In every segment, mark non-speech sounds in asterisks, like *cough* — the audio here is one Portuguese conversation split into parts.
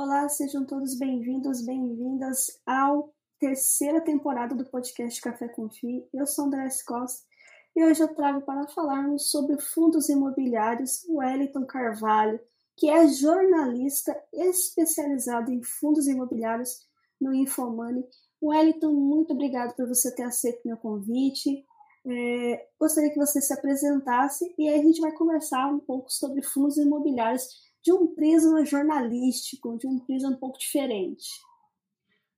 Olá, sejam todos bem-vindos, bem-vindas ao terceira temporada do podcast Café com Fi. Eu sou André Costa e hoje eu trago para falarmos sobre fundos imobiliários o Wellington Carvalho, que é jornalista especializado em fundos imobiliários no Infomoney. Wellington, muito obrigado por você ter aceito meu convite. É, gostaria que você se apresentasse e aí a gente vai conversar um pouco sobre fundos imobiliários de um prisma jornalístico, de um prisma um pouco diferente.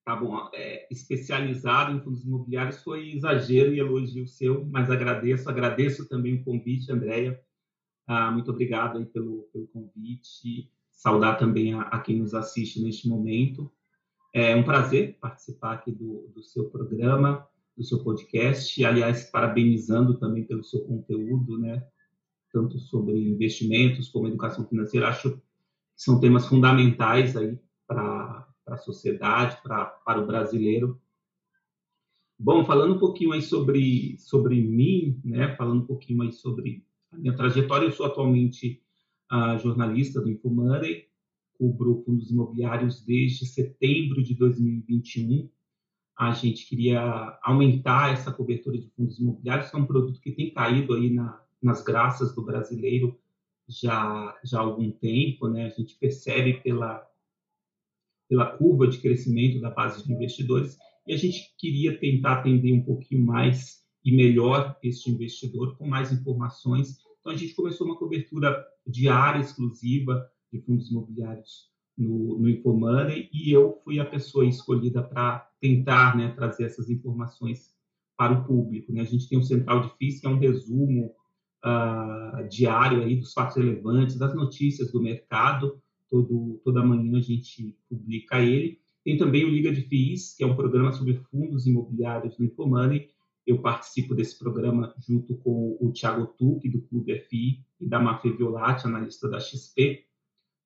Tá bom, é, especializado em fundos imobiliários foi exagero e elogio seu, mas agradeço, agradeço também o convite, Andréia. Ah, muito obrigado aí pelo, pelo convite. Saudar também a, a, quem nos assiste neste momento. É um prazer participar aqui do, do seu programa, do seu podcast. Aliás, parabenizando também pelo seu conteúdo, né? Tanto sobre investimentos como educação financeira, acho que são temas fundamentais aí para a sociedade, pra, para o brasileiro. Bom, falando um pouquinho aí sobre, sobre mim, né, falando um pouquinho aí sobre a minha trajetória, eu sou atualmente uh, jornalista do Infomoney, cubro fundos imobiliários desde setembro de 2021. A gente queria aumentar essa cobertura de fundos imobiliários, que é um produto que tem caído aí na, nas graças do brasileiro já, já há algum tempo, né? A gente percebe pela, pela curva de crescimento da base de investidores e a gente queria tentar atender um pouquinho mais e melhor este investidor com mais informações. Então a gente começou uma cobertura diária exclusiva de fundos imobiliários no, no Infomoney e eu fui a pessoa escolhida para tentar né, trazer essas informações para o público. Né? A gente tem o Central de FIS, que é um resumo uh, diário aí dos fatos relevantes, das notícias do mercado. Todo, toda manhã a gente publica ele. Tem também o Liga de FIIs, que é um programa sobre fundos imobiliários no Infomoney. Eu participo desse programa junto com o Thiago Tuque, do Clube FI, e da Mafê Violati, analista da XP,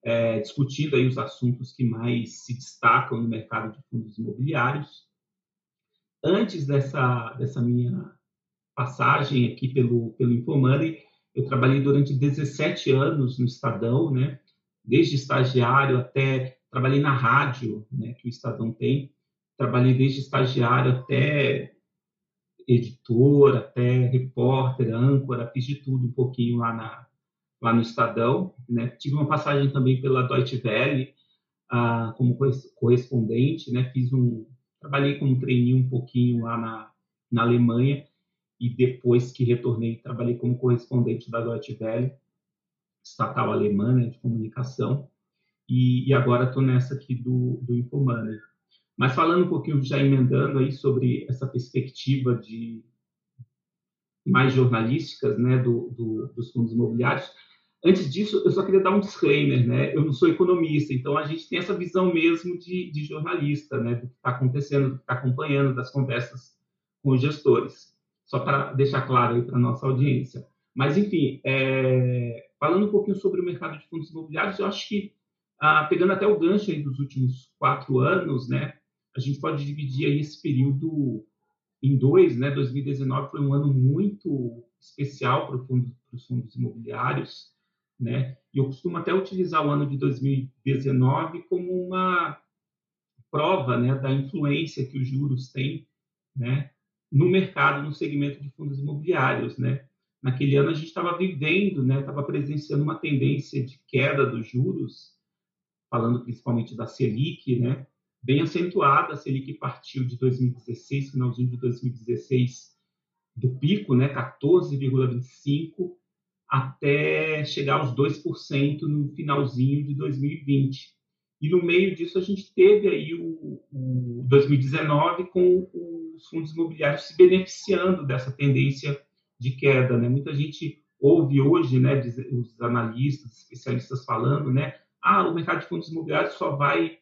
é, discutindo aí os assuntos que mais se destacam no mercado de fundos imobiliários. Antes dessa, dessa minha passagem aqui pelo, pelo Infomoney, eu trabalhei durante 17 anos no Estadão, né? Desde estagiário até trabalhei na rádio, né, que o Estadão tem. Trabalhei desde estagiário até editor, até repórter, âncora, fiz de tudo um pouquinho lá na lá no Estadão, né? Tive uma passagem também pela Deutsche Welle ah, como correspondente, né? Fiz um trabalhei como trainee um pouquinho lá na na Alemanha e depois que retornei, trabalhei como correspondente da Deutsche Welle, estatal alemã né, de comunicação, e, e agora estou nessa aqui do, do. Mas falando um pouquinho, já emendando aí sobre essa perspectiva de mais jornalísticas né, do, do, dos fundos imobiliários, antes disso, eu só queria dar um disclaimer, né? Eu não sou economista, então a gente tem essa visão mesmo de, de jornalista, né? Do que está acontecendo, do que está acompanhando, das conversas com os gestores só para deixar claro aí para nossa audiência. Mas, enfim, é, falando um pouquinho sobre o mercado de fundos imobiliários, eu acho que, ah, pegando até o gancho aí dos últimos quatro anos, né, a gente pode dividir aí esse período em dois, né, 2019 foi um ano muito especial para, fundo, os fundos imobiliários, né, e eu costumo até utilizar o ano de 2019 como uma prova, né, da influência que os juros têm, né, no mercado, no segmento de fundos imobiliários, né? Naquele ano a gente estava vivendo, né? Estava presenciando uma tendência de queda dos juros, falando principalmente da Selic, né? Bem acentuada, a Selic partiu de 2016, finalzinho de 2016, do pico, né? 14,25 até chegar aos 2% no finalzinho de 2020. E no meio disso a gente teve aí o, o 2019 com os fundos imobiliários se beneficiando dessa tendência de queda, né? Muita gente ouve hoje, né, os analistas, especialistas falando, né, ah, o mercado de fundos imobiliários só vai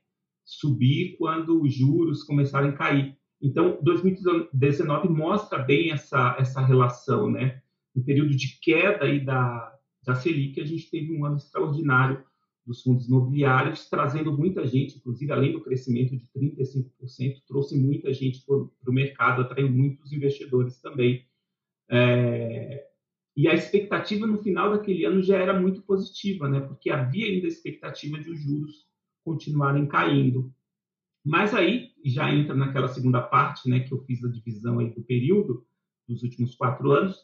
subir quando os juros começarem a cair. Então, 2019 mostra bem essa essa relação, né? No período de queda aí da da Selic, a gente teve um ano extraordinário dos fundos imobiliários, trazendo muita gente, inclusive além do crescimento de 35%, trouxe muita gente para o mercado, atraiu muitos investidores também. É, e a expectativa no final daquele ano já era muito positiva, né? porque havia ainda a expectativa de os juros continuarem caindo. Mas aí já entra naquela segunda parte, né, que eu fiz a divisão aí do período dos últimos quatro anos.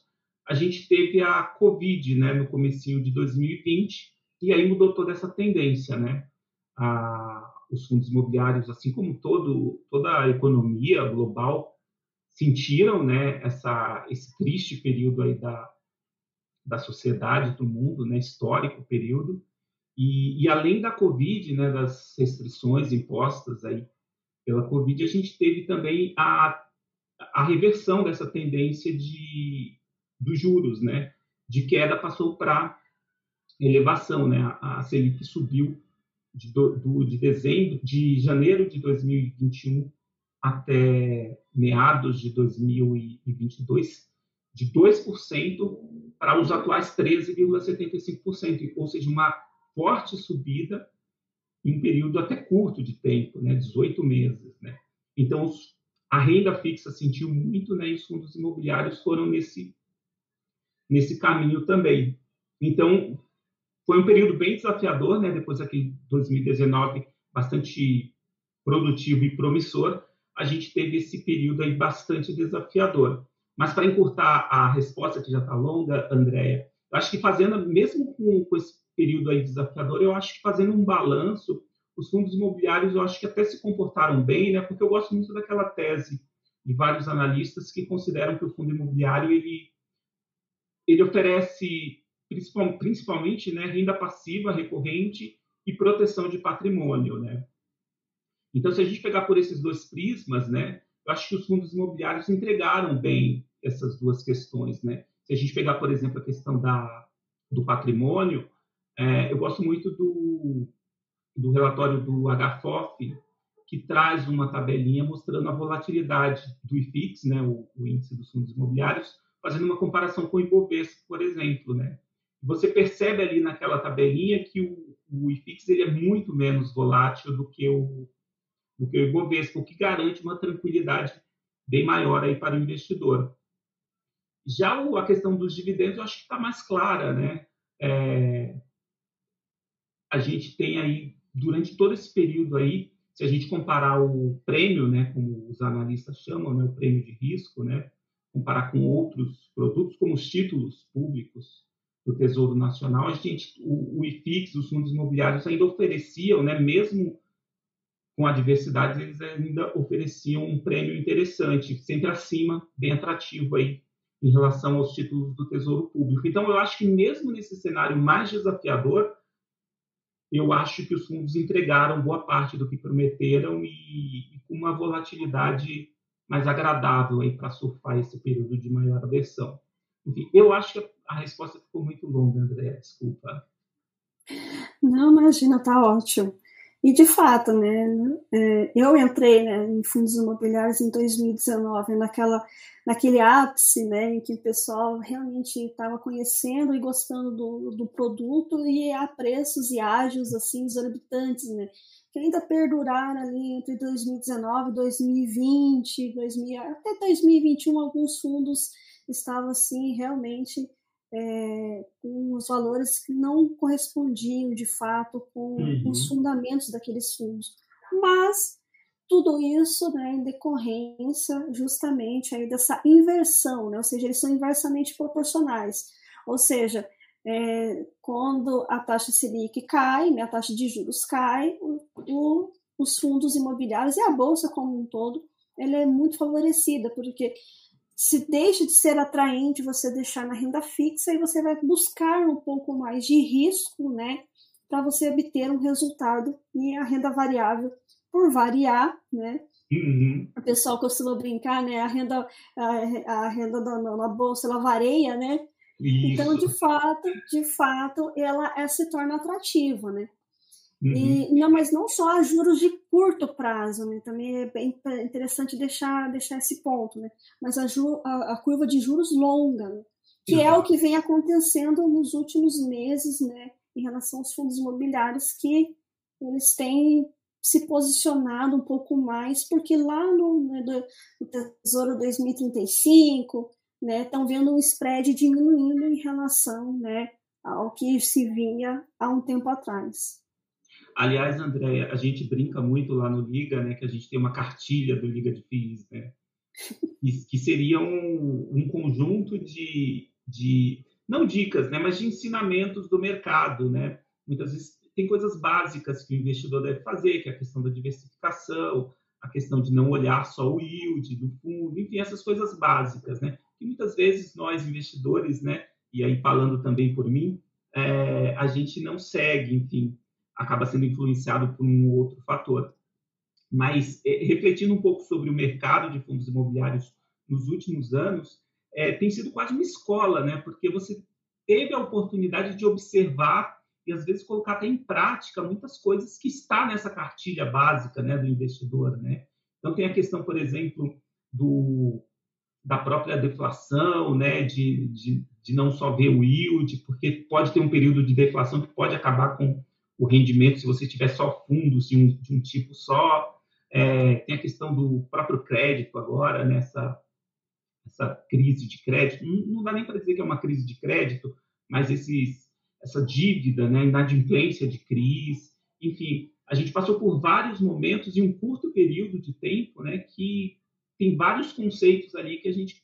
A gente teve a Covid, né, no comecinho de 2020 e aí mudou toda essa tendência, né? Os fundos imobiliários, assim como todo, toda a economia global, sentiram, né, essa, esse triste período aí da, da sociedade, do mundo, né, histórico período. E, e além da Covid, né, das restrições impostas aí pela Covid, a gente teve também a, a reversão dessa tendência de, dos juros, né? De queda passou para elevação, né? A, Selic subiu de, do, de dezembro, de janeiro de 2021 até meados de 2022, de 2% para os atuais 13,75%, ou seja, uma forte subida em um período até curto de tempo, né, 18 meses. Né? Então, a renda fixa sentiu muito, né, e os fundos imobiliários foram nesse, nesse caminho também. Então, foi um período bem desafiador, né, depois daquele 2019 bastante produtivo e promissor, a gente teve esse período aí bastante desafiador. Mas para encurtar a resposta, que já está longa, Andréia, acho que fazendo, mesmo com, com esse período aí desafiador, eu acho que fazendo um balanço, os fundos imobiliários eu acho que até se comportaram bem, né? Porque eu gosto muito daquela tese de vários analistas que consideram que o fundo imobiliário ele ele oferece principalmente né, renda passiva recorrente e proteção de patrimônio, né? Então, se a gente pegar por esses dois prismas, né, eu acho que os fundos imobiliários entregaram bem essas duas questões, né? Se a gente pegar, por exemplo, a questão da, do patrimônio, é, eu gosto muito do, do relatório do HFOF, que traz uma tabelinha mostrando a volatilidade do IFIX, né, o, o, índice dos fundos imobiliários, fazendo uma comparação com o Ibovespa, por exemplo. Né? Você percebe ali naquela tabelinha que o, o IFIX ele é muito menos volátil do que o, do que o Ibovespa, o que garante uma tranquilidade bem maior aí para o investidor. Já a questão dos dividendos, eu acho que está mais clara, né? É, a gente tem aí, durante todo esse período aí, se a gente comparar o prêmio, né, como os analistas chamam, né, o prêmio de risco, né, comparar com outros produtos, como os títulos públicos do Tesouro Nacional, a gente, o, o IFIX, os fundos imobiliários ainda ofereciam, né, mesmo com a diversidade, eles ainda ofereciam um prêmio interessante, sempre acima, bem atrativo aí em relação aos títulos do Tesouro Público. Então, eu acho que mesmo nesse cenário mais desafiador, eu acho que os fundos entregaram boa parte do que prometeram e, com uma volatilidade mais agradável para surfar esse período de maior aversão. Enfim, eu acho que a resposta ficou muito longa, André, desculpa. Não, imagina, tá ótimo. E de fato, né, é, eu entrei né, em fundos imobiliários em 2019, naquela, naquele ápice né, em que o pessoal realmente estava conhecendo e gostando do, do produto e a preços e ágios assim, exorbitantes, né, que ainda perduraram ali entre 2019 e 2020, 2000, até 2021 alguns fundos estavam assim realmente é, com os valores que não correspondiam de fato com, uhum. os fundamentos daqueles fundos. Mas tudo isso né, em decorrência justamente aí dessa inversão, né, ou seja, eles são inversamente proporcionais. Ou seja, é, quando a taxa Selic cai, né, a taxa de juros cai, o, o, os fundos imobiliários e a bolsa como um todo, ela é muito favorecida, porque se deixa de ser atraente você deixar na renda fixa e você vai buscar um pouco mais de risco, né, para você obter um resultado e a renda variável por variar, né? Uhum. O pessoal costuma brincar, né? A renda, a, a renda da, na bolsa ela varia, né? Isso. Então, de fato, de fato, ela é, se torna atrativa, né? Uhum. E, não, mas não só a juros de curto prazo, né? Também é bem interessante deixar, deixar esse ponto, né? Mas a, ju, a, a curva de juros longa, né? que uhum. é o que vem acontecendo nos últimos meses, né? Em relação aos fundos imobiliários, que eles têm se posicionado um pouco mais, porque lá no, né, do, no Tesouro 2035, né, estão vendo um spread diminuindo em relação, né, ao que se vinha há um tempo atrás. Aliás, André, a gente brinca muito lá no Liga, né, que a gente tem uma cartilha do Liga de FIIs, né, que, seria um, um conjunto de, de, não dicas, né, mas de ensinamentos do mercado, né. Muitas vezes tem coisas básicas que o investidor deve fazer, que é a questão da diversificação, a questão de não olhar só o yield do fundo, enfim, essas coisas básicas, né? Que muitas vezes nós investidores, né, e aí falando também por mim, é, a gente não segue, enfim, acaba sendo influenciado por um outro fator. Mas é, refletindo um pouco sobre o mercado de fundos imobiliários nos últimos anos, é, tem sido quase uma escola, né? Porque você teve a oportunidade de observar e às vezes colocar até em prática muitas coisas que está nessa cartilha básica, né, do investidor, né? Então tem a questão, por exemplo, do da própria deflação, né, de, de, de não só ver o yield, porque pode ter um período de deflação que pode acabar com o rendimento se você tiver só fundos de um, de um tipo só. É, tem a questão do próprio crédito agora, nessa essa crise de crédito. Não, não dá nem para dizer que é uma crise de crédito, mas esses, essa dívida, né, inadimplência de crise, enfim, a gente passou por vários momentos em um curto período de tempo, né, que tem vários conceitos ali que a gente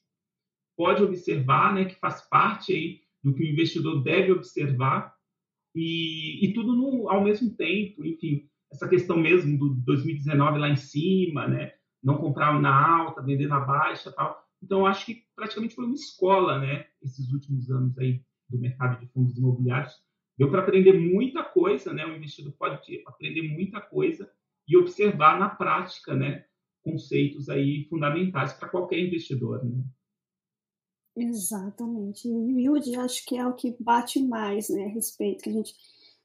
pode observar, né, que faz parte aí do que o investidor deve observar e, e tudo no, ao mesmo tempo, enfim, essa questão mesmo do 2019 lá em cima, né? Não comprar na alta, vender na baixa, tal. Então, acho que praticamente foi uma escola, né? Esses últimos anos aí do mercado de fundos imobiliários. Deu para aprender muita coisa, né? O investidor pode aprender muita coisa e observar na prática, né? Conceitos aí fundamentais para qualquer investidor, né? Exatamente. E yield acho que é o que bate mais né, a respeito, que a gente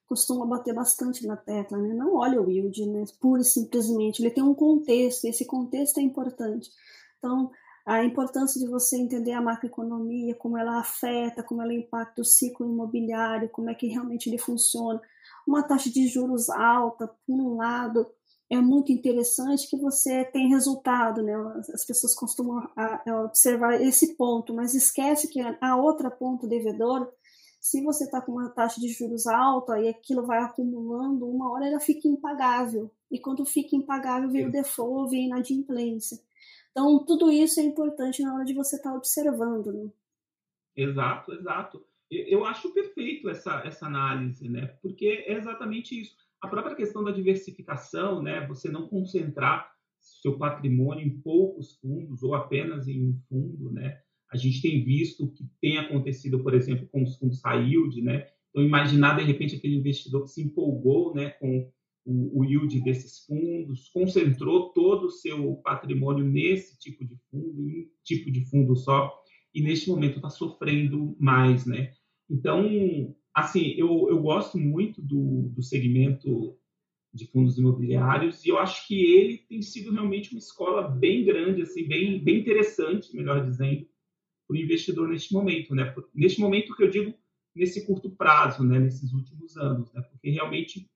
costuma bater bastante na tecla, né? Não olha o yield, né? Pura e simplesmente. Ele tem um contexto, e esse contexto é importante. Então, a importância de você entender a macroeconomia, como ela afeta, como ela impacta o ciclo imobiliário, como é que realmente ele funciona. Uma taxa de juros alta, por um lado, é muito interessante que você tem resultado, né? As pessoas costumam observar esse ponto, mas esquece que a outra ponta devedora, se você está com uma taxa de juros alta e aquilo vai acumulando, uma hora ela fica impagável. E quando fica impagável, vem o default, vem a inadimplência. Então, tudo isso é importante na hora de você estar tá observando, né? Exato, exato. Eu acho perfeito essa, essa análise, né? Porque é exatamente isso a própria questão da diversificação, né? Você não concentrar seu patrimônio em poucos fundos ou apenas em um fundo, né? A gente tem visto o que tem acontecido, por exemplo, com os fundos high yield, né? Então, imaginar, de repente, aquele investidor que se empolgou né, com o, o yield desses fundos, concentrou todo o seu patrimônio nesse tipo de fundo, em um tipo de fundo só, e neste momento está sofrendo mais, né? Então, assim, eu, eu gosto muito do, do segmento de fundos imobiliários e eu acho que ele tem sido realmente uma escola bem grande, assim, bem, bem interessante, melhor dizendo, para o investidor neste momento, né? Neste momento que eu digo nesse curto prazo, né? Nesses últimos anos, né? Porque realmente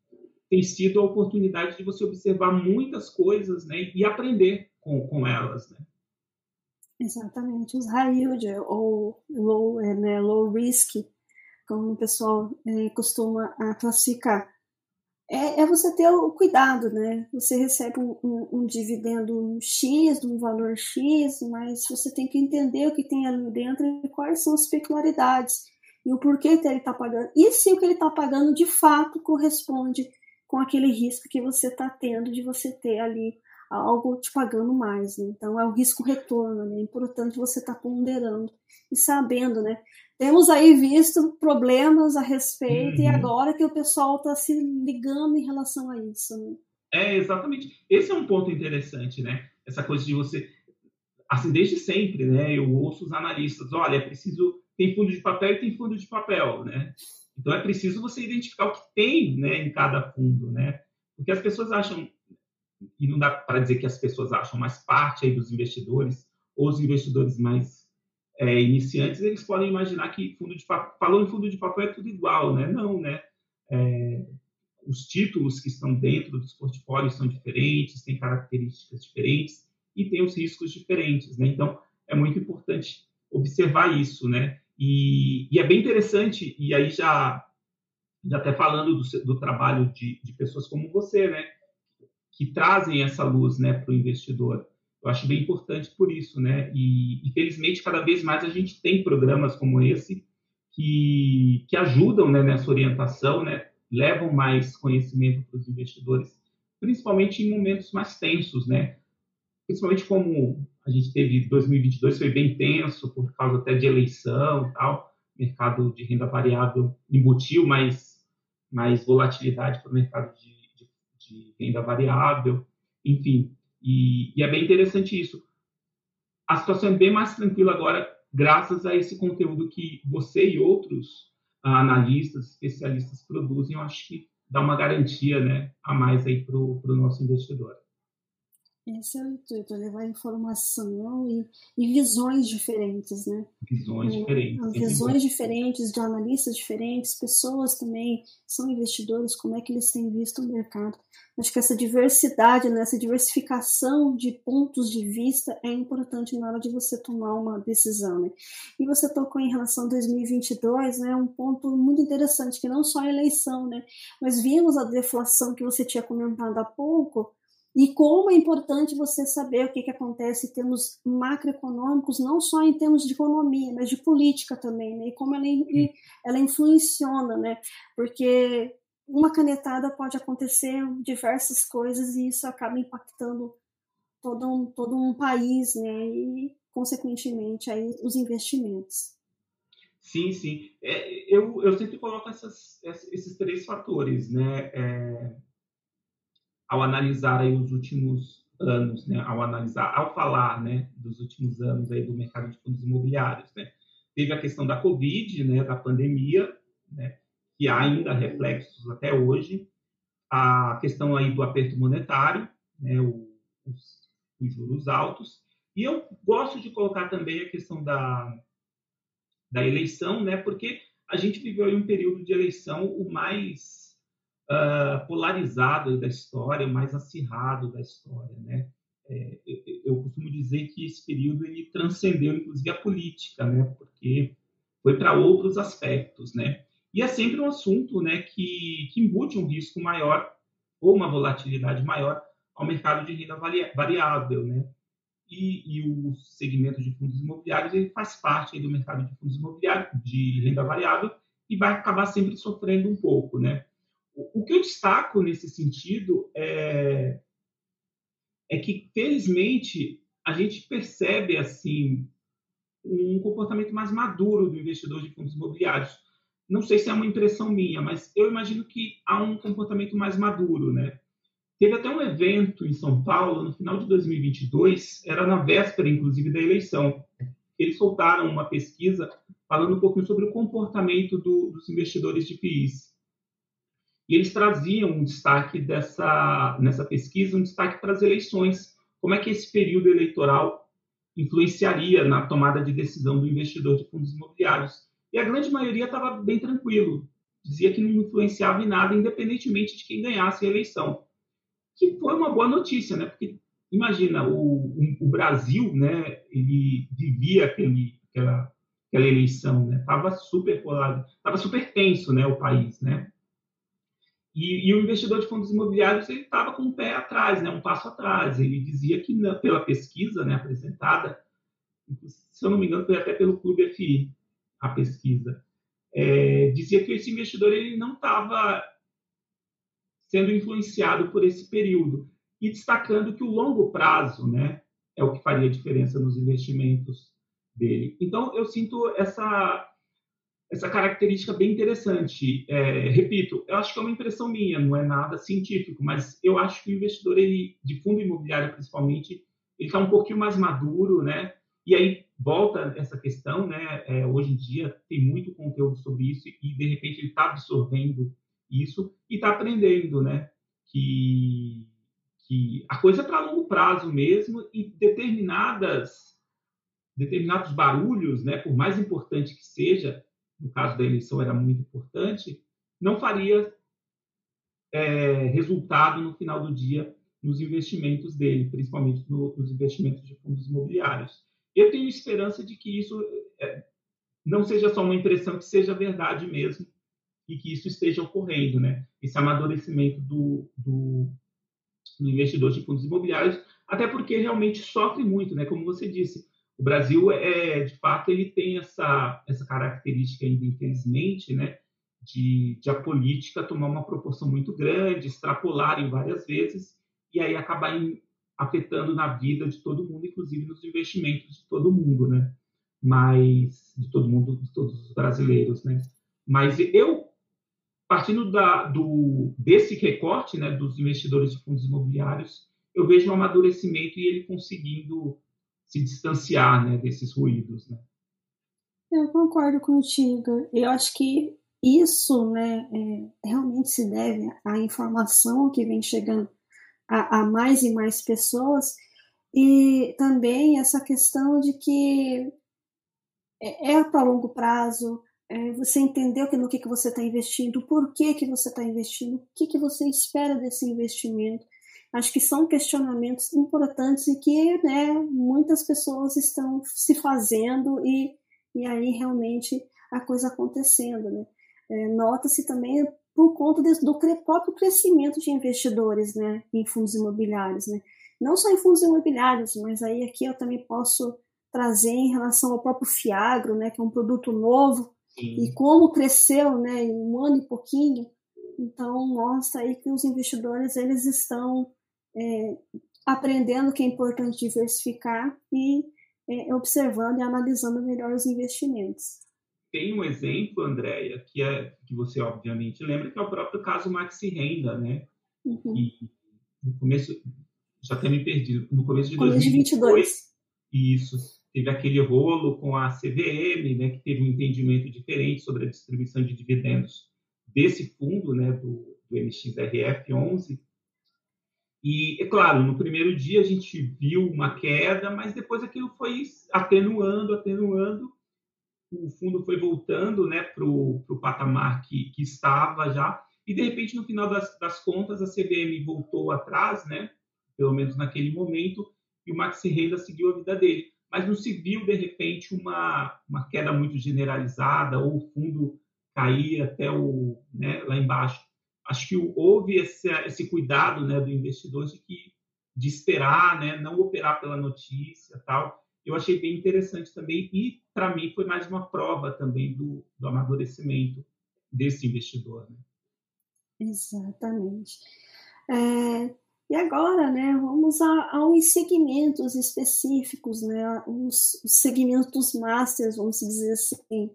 tem sido a oportunidade de você observar muitas coisas, né? E aprender com, com elas, né? Exatamente, os high yield ou low, né, low risk como o pessoal é, costuma a classificar. É, é, você ter o cuidado, né? Você recebe um, um, um, dividendo X, um valor X, mas você tem que entender o que tem ali dentro e quais são as peculiaridades e o porquê que ele está pagando. E se o que ele está pagando de fato corresponde com aquele risco que você está tendo de você ter ali algo te pagando mais. Né? Então é o risco retorno, né? é importante você estar tá ponderando e sabendo, né? Temos aí visto problemas a respeito uhum. e agora que o pessoal está se ligando em relação a isso. Né? É, exatamente. Esse é um ponto interessante, né? Essa coisa de você. Assim, desde sempre, né? Eu ouço os analistas: olha, é preciso. Tem fundo de papel e tem fundo de papel, né? Então é preciso você identificar o que tem né, em cada fundo, né? Porque as pessoas acham, e não dá para dizer que as pessoas acham, mas parte aí dos investidores, ou os investidores mais é, iniciantes, eles podem imaginar que fundo de papel, falou em fundo de papel é tudo igual, né? Não, né? É, os títulos que estão dentro dos portfólios são diferentes, têm características diferentes e têm os riscos diferentes, né? Então, é muito importante observar isso, né? E, e é bem interessante, e aí já já até falando do, do trabalho de, de, pessoas como você, né, que trazem essa luz, né, para o investidor. Eu acho bem importante por isso, né, e infelizmente cada vez mais a gente tem programas como esse que, que ajudam, né, nessa orientação, né, levam mais conhecimento para os investidores, principalmente em momentos mais tensos, né, principalmente como a gente teve 2022 foi bem tenso por causa até de eleição tal, mercado de renda variável embutiu mais mais volatilidade para o mercado de, de, de, renda variável, enfim, e, e é bem interessante isso. A situação é bem mais tranquila agora, graças a esse conteúdo que você e outros ah, analistas, especialistas produzem, eu acho que dá uma garantia né, a mais aí para o nosso investidor. Esse é o intuito, levar informação e, e visões diferentes, né? Visões é, diferentes. Visões diferentes, de analistas diferentes, pessoas também são investidores, como é que eles têm visto o mercado. Acho que essa diversidade, né, essa diversificação de pontos de vista é importante na hora de você tomar uma decisão, né? E você tocou em relação a 2022, né, um ponto muito interessante, que não só a eleição, né, mas vimos a deflação que você tinha comentado há pouco, e como é importante você saber o que, que acontece em termos macroeconômicos, não só em termos de economia, mas de política também, né? E como ela, ela influenciona, né? Porque uma canetada pode acontecer diversas coisas e isso acaba impactando todo um, todo um país, né? E, consequentemente, aí, os investimentos. Sim, sim. É, eu, eu sempre coloco essas, esses três fatores, né? É ao analisar aí os últimos anos, né, ao analisar, ao falar, né, dos últimos anos aí do mercado de fundos imobiliários, né, teve a questão da Covid, né, da pandemia, né, que há ainda reflexos até hoje, a questão aí do aperto monetário, né, os, os juros altos, e eu gosto de colocar também a questão da, da eleição, né, porque a gente viveu aí um período de eleição o mais uh, polarizado da história, mais acirrado da história, né? É, eu, eu, costumo dizer que esse período ele transcendeu inclusive a política, né? Porque foi para outros aspectos, né? E é sempre um assunto, né, que, que embute um risco maior ou uma volatilidade maior ao mercado de renda variável, né? E, e, o segmento de fundos imobiliários ele faz parte do mercado de fundos imobiliários de renda variável e vai acabar sempre sofrendo um pouco, né? O que eu destaco nesse sentido é, é que, felizmente, a gente percebe assim um comportamento mais maduro do investidor de fundos imobiliários. Não sei se é uma impressão minha, mas eu imagino que há um comportamento mais maduro, né? Teve até um evento em São Paulo no final de 2022, era na véspera, inclusive, da eleição. Eles soltaram uma pesquisa falando um pouquinho sobre o comportamento do, dos investidores de FIIs. E eles traziam um destaque dessa, nessa pesquisa, um destaque para as eleições. Como é que esse período eleitoral influenciaria na tomada de decisão do investidor de fundos imobiliários? E a grande maioria estava bem tranquilo, dizia que não influenciava em nada, independentemente de quem ganhasse a eleição. Que foi uma boa notícia, né? Porque imagina, o, o Brasil, né, ele vivia aquele, aquela, aquela eleição, né? Tava super polado, tava super tenso, né, o país, né? E, e, o investidor de fundos imobiliários ele estava com um pé atrás, né, um passo atrás. Ele dizia que pela pesquisa né, apresentada, se eu não me engano foi até pelo Clube FI a pesquisa, é, dizia que esse investidor ele não estava sendo influenciado por esse período e destacando que o longo prazo, né, é o que faria diferença nos investimentos dele. Então eu sinto essa essa característica bem interessante. É, repito, eu acho que é uma impressão minha, não é nada científico, mas eu acho que o investidor ele, de fundo imobiliário, principalmente, ele está um pouquinho mais maduro, né? E aí volta essa questão, né? É, hoje em dia tem muito conteúdo sobre isso e de repente ele está absorvendo isso e está aprendendo, né? Que, que a coisa é para longo prazo mesmo e determinadas determinados barulhos, né? Por mais importante que seja, no caso da eleição era muito importante, não faria é, resultado no final do dia nos investimentos dele, principalmente no, nos investimentos de fundos imobiliários. Eu tenho esperança de que isso é, não seja só uma impressão, que seja verdade mesmo, e que isso esteja ocorrendo, né? Esse amadurecimento do, do, do investidor de fundos imobiliários, até porque realmente sofre muito, né? Como você disse, o Brasil é, de fato, ele tem essa essa característica ainda, infelizmente, né? De, de a política tomar uma proporção muito grande, extrapolar em várias vezes e aí acabar em, afetando na vida de todo mundo, inclusive nos investimentos de todo mundo, né? Mas de todo mundo, de todos os brasileiros, né? Mas eu partindo da, do, desse recorte né, dos investidores de fundos imobiliários, eu vejo um amadurecimento e ele conseguindo se distanciar né, desses ruídos. Né? Eu concordo contigo. Eu acho que isso né, é, realmente se deve à informação que vem chegando a, a mais e mais pessoas e também essa questão de que é, é para longo prazo, é, você entendeu que no que, que você está investindo, por que, que você está investindo, o que, que você espera desse investimento. Acho que são questionamentos importantes e que né, muitas pessoas estão se fazendo e, e aí realmente a coisa acontecendo. Né? É, Nota-se também por conta do próprio crescimento de investidores né, em fundos imobiliários. Né? Não só em fundos imobiliários, mas aí aqui eu também posso trazer em relação ao próprio Fiagro, né, que é um produto novo Sim. E como cresceu né, em um ano e pouquinho, então mostra aí que os investidores eles estão é, aprendendo que é importante diversificar e é, observando e analisando melhor os investimentos. Tem um exemplo, Andréia, que, é, que você obviamente lembra, que é o próprio caso Maxi Renda, né? Uhum. E no começo, já até me perdi, no começo de começo 2022. De isso teve aquele rolo com a CVM, né, que teve um entendimento diferente sobre a distribuição de dividendos desse fundo, né, do, do MXRF 11. E, é claro, no primeiro dia a gente viu uma queda, mas depois aquilo foi atenuando, atenuando. O fundo foi voltando né, para o patamar que, que estava já. E, de repente, no final das, das contas, a CVM voltou atrás, né, pelo menos naquele momento, e o Maxi Renda seguiu a vida dele mas não se viu, de repente, uma, uma queda muito generalizada ou o fundo cair até o, né, lá embaixo. Acho que houve esse, esse cuidado né, do investidor de, que, de esperar, né, não operar pela notícia tal. Eu achei bem interessante também e, para mim, foi mais uma prova também do, do amadurecimento desse investidor. Né? Exatamente. É, e agora, né, vamos a, a segmentos específicos, né, os, segmentos masters, vamos dizer assim,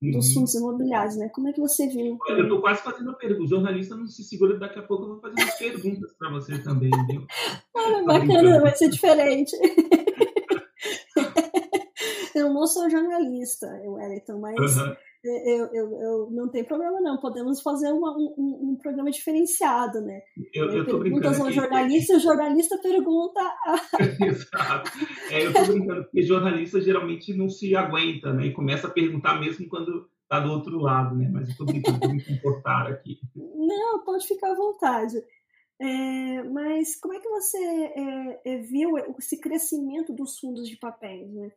dos uhum. fundos imobiliários, né? Como é que você viu? Olha, eu estou quase fazendo a pergunta. O jornalista não se segura, daqui a pouco eu vou fazer umas perguntas para você também, viu? Olha, bacana, vai ser diferente. *laughs* eu não sou jornalista, Wellington, mas uhum. Eu, eu, eu, não tem problema não. Podemos fazer uma, um, um, programa diferenciado, né? Eu, eu Perguntas ao jornalista, o jornalista pergunta. *laughs* Exato. É, eu estou brincando, porque jornalista geralmente não se aguenta, né? E começa a perguntar mesmo quando está do outro lado, né? Mas eu estou brincando, vou me comportar aqui. Não, pode ficar à vontade. É, mas como é que você é, é viu esse crescimento dos fundos de papéis, né?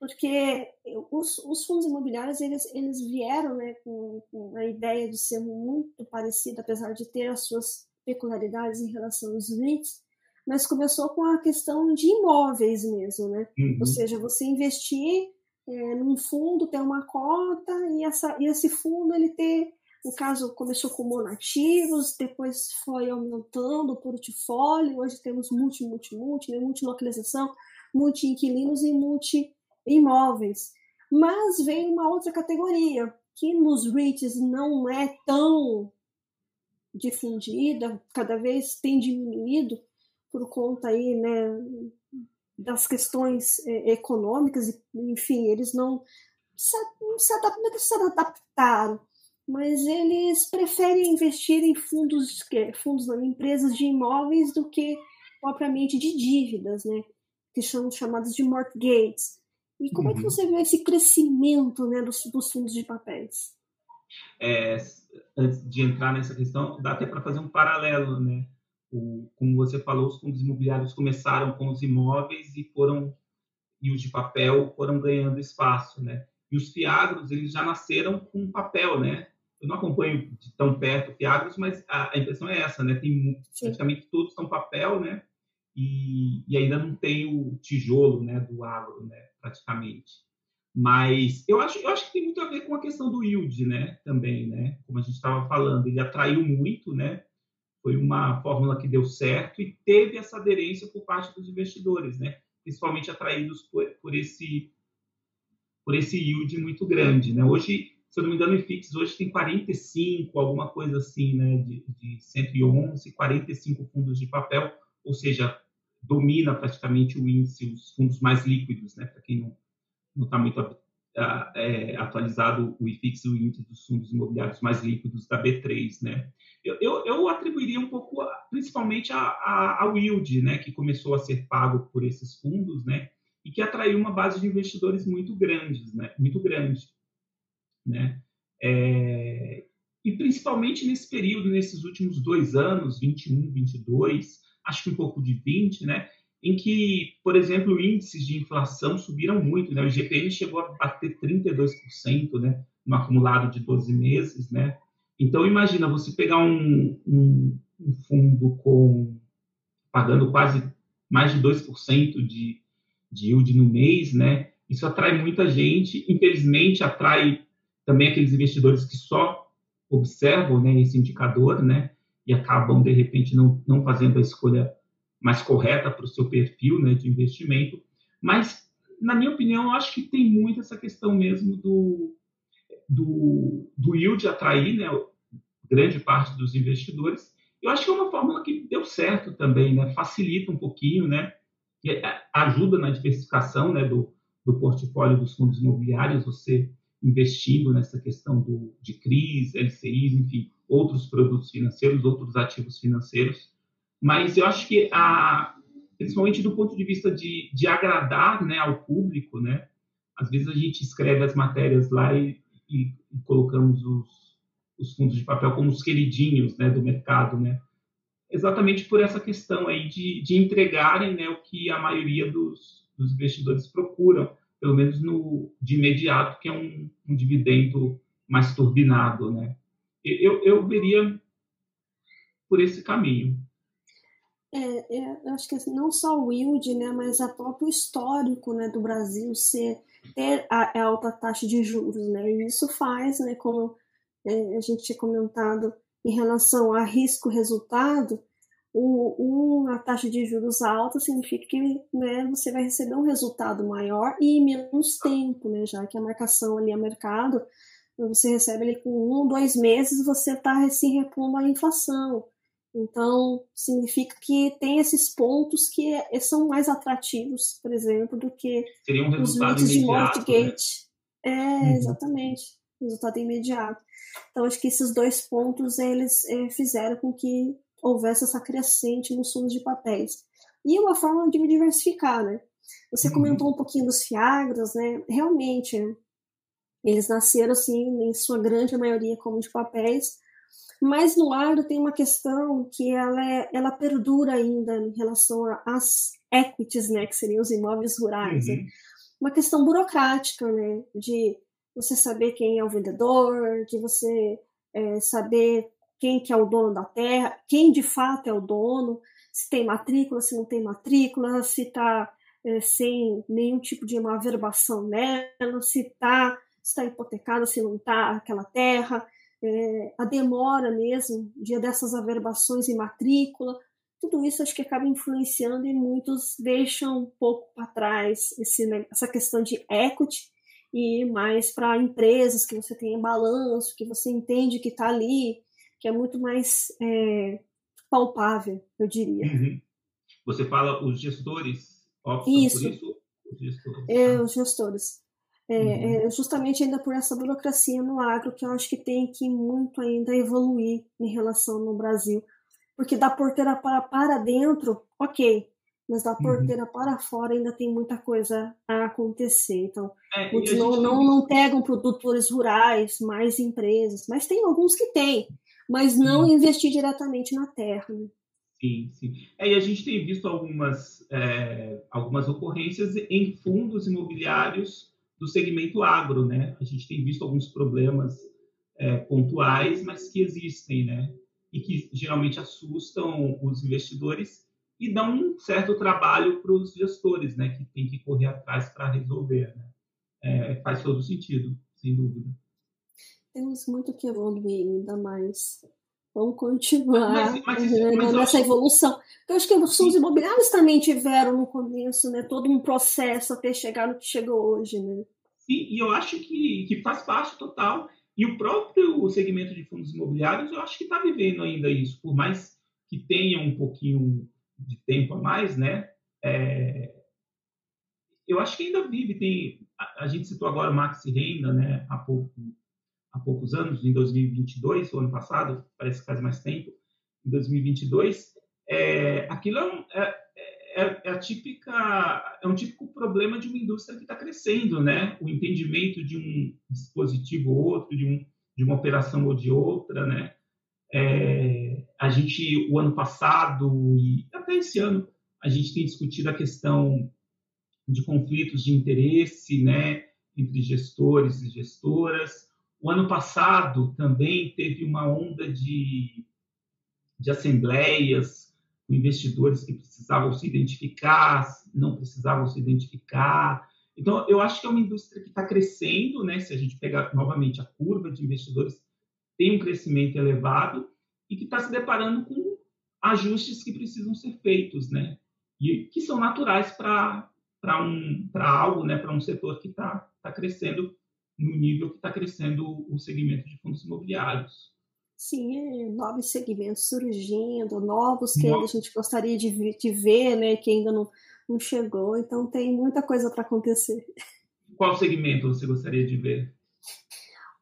Porque os, os, fundos imobiliários eles, eles vieram né, com, com, a ideia de ser muito parecido, apesar de ter as suas peculiaridades em relação aos REITs, mas começou com a questão de imóveis mesmo, né? Uhum. Ou seja, você investir é, num fundo, ter uma cota e, essa, e esse fundo ele ter, no caso, começou com monativos, depois foi aumentando o portfólio, hoje temos multi, multi, multi, né? multilocalização, multi-inquilinos e multi imóveis. Mas vem uma outra categoria, que nos REITs não é tão difundida, cada vez tem diminuído por conta aí, né, das questões é, econômicas, enfim, eles não se, não se, não se adaptaram, mas eles preferem investir em fundos, fundos em empresas de imóveis do que propriamente de dívidas, né, que são chamadas de mortgages. E como uhum. é que uhum. você vê esse crescimento né, dos, dos fundos de papéis? É, antes de entrar nessa questão, dá até para fazer um paralelo, né? O, como você falou, os fundos imobiliários começaram com os imóveis e foram e os de papel foram ganhando espaço, né? E os fiagros eles já nasceram com papel, né? eu não acompanho de tão perto Fiagros, mas a, a, impressão é essa, né? Tem praticamente todos são papel, né? E, e, ainda não tem o tijolo, né, do agro, né, praticamente. Mas eu acho, eu acho que tem muito a ver com a questão do yield, né, também, né? Como a gente estava falando, ele atraiu muito, né? Foi uma fórmula que deu certo e teve essa aderência por parte dos investidores, né? Principalmente atraídos por, por esse por esse yield muito grande, né? Hoje, se eu não me engano, o IFIX hoje tem 45, alguma coisa assim, né? De, de 111, 45 fundos de papel, ou seja, domina praticamente o índice, os fundos mais líquidos, né? Para quem não está muito é, atualizado, o IFIX, o índice dos fundos imobiliários mais líquidos da B3, né? Eu, eu, eu atribuiria um pouco, principalmente, a, a, yield, né? Que começou a ser pago por esses fundos, né? e que atraiu uma base de investidores muito grandes, né? Muito grande, né? É, e principalmente nesse período, nesses últimos dois anos, 21, 22, acho que um pouco de 20, né? Em que, por exemplo, índices de inflação subiram muito, né? O IGPM chegou a bater 32%, né? No acumulado de 12 meses, né? Então, imagina você pegar um, um, um fundo com pagando quase mais de 2% de, de yield no mês, né? Isso atrai muita gente, infelizmente atrai também aqueles investidores que só observam né, esse indicador, né? E acabam, de repente, não, não fazendo a escolha mais correta para o seu perfil né, de investimento. Mas, na minha opinião, eu acho que tem muito essa questão mesmo do, do, do yield atrair né, grande parte dos investidores. Eu acho que é uma fórmula que deu certo também, né? facilita um pouquinho, né? ajuda na diversificação né, do, do portfólio dos fundos imobiliários, você investindo nessa questão do, de CRIs, LCIs, enfim, outros produtos financeiros, outros ativos financeiros. Mas eu acho que, a, principalmente do ponto de vista de, de agradar né, ao público, né, às vezes a gente escreve as matérias lá e, e, e colocamos os, os fundos de papel como os queridinhos né, do mercado, né? exatamente por essa questão aí de, de entregarem né, o que a maioria dos, dos investidores procuram, pelo menos no, de imediato, que é um, um dividendo mais turbinado. Né? Eu, eu veria por esse caminho. É, é, eu acho que assim, não só o yield, né, mas a próprio histórico né, do Brasil ser ter a, a alta taxa de juros, né, e isso faz, né, como é, a gente tinha comentado, em relação a risco-resultado, uma taxa de juros alta significa que né, você vai receber um resultado maior e menos tempo, né, já que a marcação ali a mercado, você recebe ali com um, dois meses, você está se repondo a inflação. Então, significa que tem esses pontos que são mais atrativos, por exemplo, do que um os limites de mortgage. Né? É, uhum. exatamente. Resultado imediato. Então, acho que esses dois pontos eles é, fizeram com que houvesse essa crescente nos fundos de papéis. E uma forma de diversificar, né? Você uhum. comentou um pouquinho dos Fiagras, né? Realmente, eles nasceram, assim, em sua grande maioria como de papéis, mas no agro tem uma questão que ela, é, ela perdura ainda em relação às equities, né? Que seriam os imóveis rurais, né? uhum. né? Uma questão burocrática, né? De você saber quem é o vendedor, de você é, saber quem que é o dono da terra, quem de fato é o dono, se tem matrícula, se não tem matrícula, se está é, sem nenhum tipo de uma averbação nela, se está está hipotecada, se não está aquela terra, é, a demora mesmo, dia dessas averbações em matrícula, tudo isso acho que acaba influenciando e muitos deixam um pouco para trás esse, né, essa questão de equity e mais para empresas que você tem balanço, que você entende que está ali, que é muito mais é, palpável, eu diria. Uhum. Você fala os gestores optam isso. por isso? Os gestores. É, os gestores. É, uhum. é, justamente ainda por essa burocracia no agro que eu acho que tem que muito ainda evoluir em relação no Brasil. Porque da porteira para, para dentro, ok, mas da uhum. porteira uhum. para fora ainda tem muita coisa a acontecer. Então, é, muitos não, não, não pegam produtores rurais, mais empresas, mas tem alguns que têm mas não sim. investir diretamente na terra. Né? Sim, sim. É, e a gente tem visto algumas, é, algumas ocorrências em fundos imobiliários do segmento agro, né? A gente tem visto alguns problemas é, pontuais, mas que existem, né? E que geralmente assustam os investidores e dão um certo trabalho para os gestores, né? Que tem que correr atrás para resolver, né? É, faz todo sentido, sem dúvida. Temos muito que evoluir ainda mais. Vamos continuar mas, mas, né, mas nessa acho... evolução. Eu acho que os fundos imobiliários também tiveram no começo, né? Todo um processo até chegar no que chegou hoje, né? Sim, e eu acho que, que faz parte total. E o próprio segmento de fundos imobiliários, eu acho que está vivendo ainda isso, por mais que tenha um pouquinho de tempo a mais, né? É... eu acho que ainda vive. Tem, a, a gente citou agora o Maxi Renda, né? Há pouco há poucos anos, em 2022, o ano passado, parece que faz mais tempo, em 2022, é, aquilo é, um, é, é, é, típica, é um típico problema de uma indústria que está crescendo, né? O entendimento de um dispositivo ou outro, de, um, de uma operação ou de outra, né? É, a gente, o ano passado e até esse ano, a gente tem discutido a questão de conflitos de interesse, né? Entre gestores e gestoras, o ano passado também teve uma onda de, de assembleias com investidores que precisavam se identificar, não precisavam se identificar. Então, eu acho que é uma indústria que está crescendo, né? Se a gente pegar novamente a curva de investidores, tem um crescimento elevado e que está se deparando com ajustes que precisam ser feitos, né? E que são naturais para um, algo, né? Para um setor que está tá crescendo no nível que está crescendo o segmento de fundos imobiliários. Sim, é, novos segmentos surgindo, novos que a gente gostaria de, de ver, né, que ainda não, não chegou. Então tem muita coisa para acontecer. Qual segmento você gostaria de ver?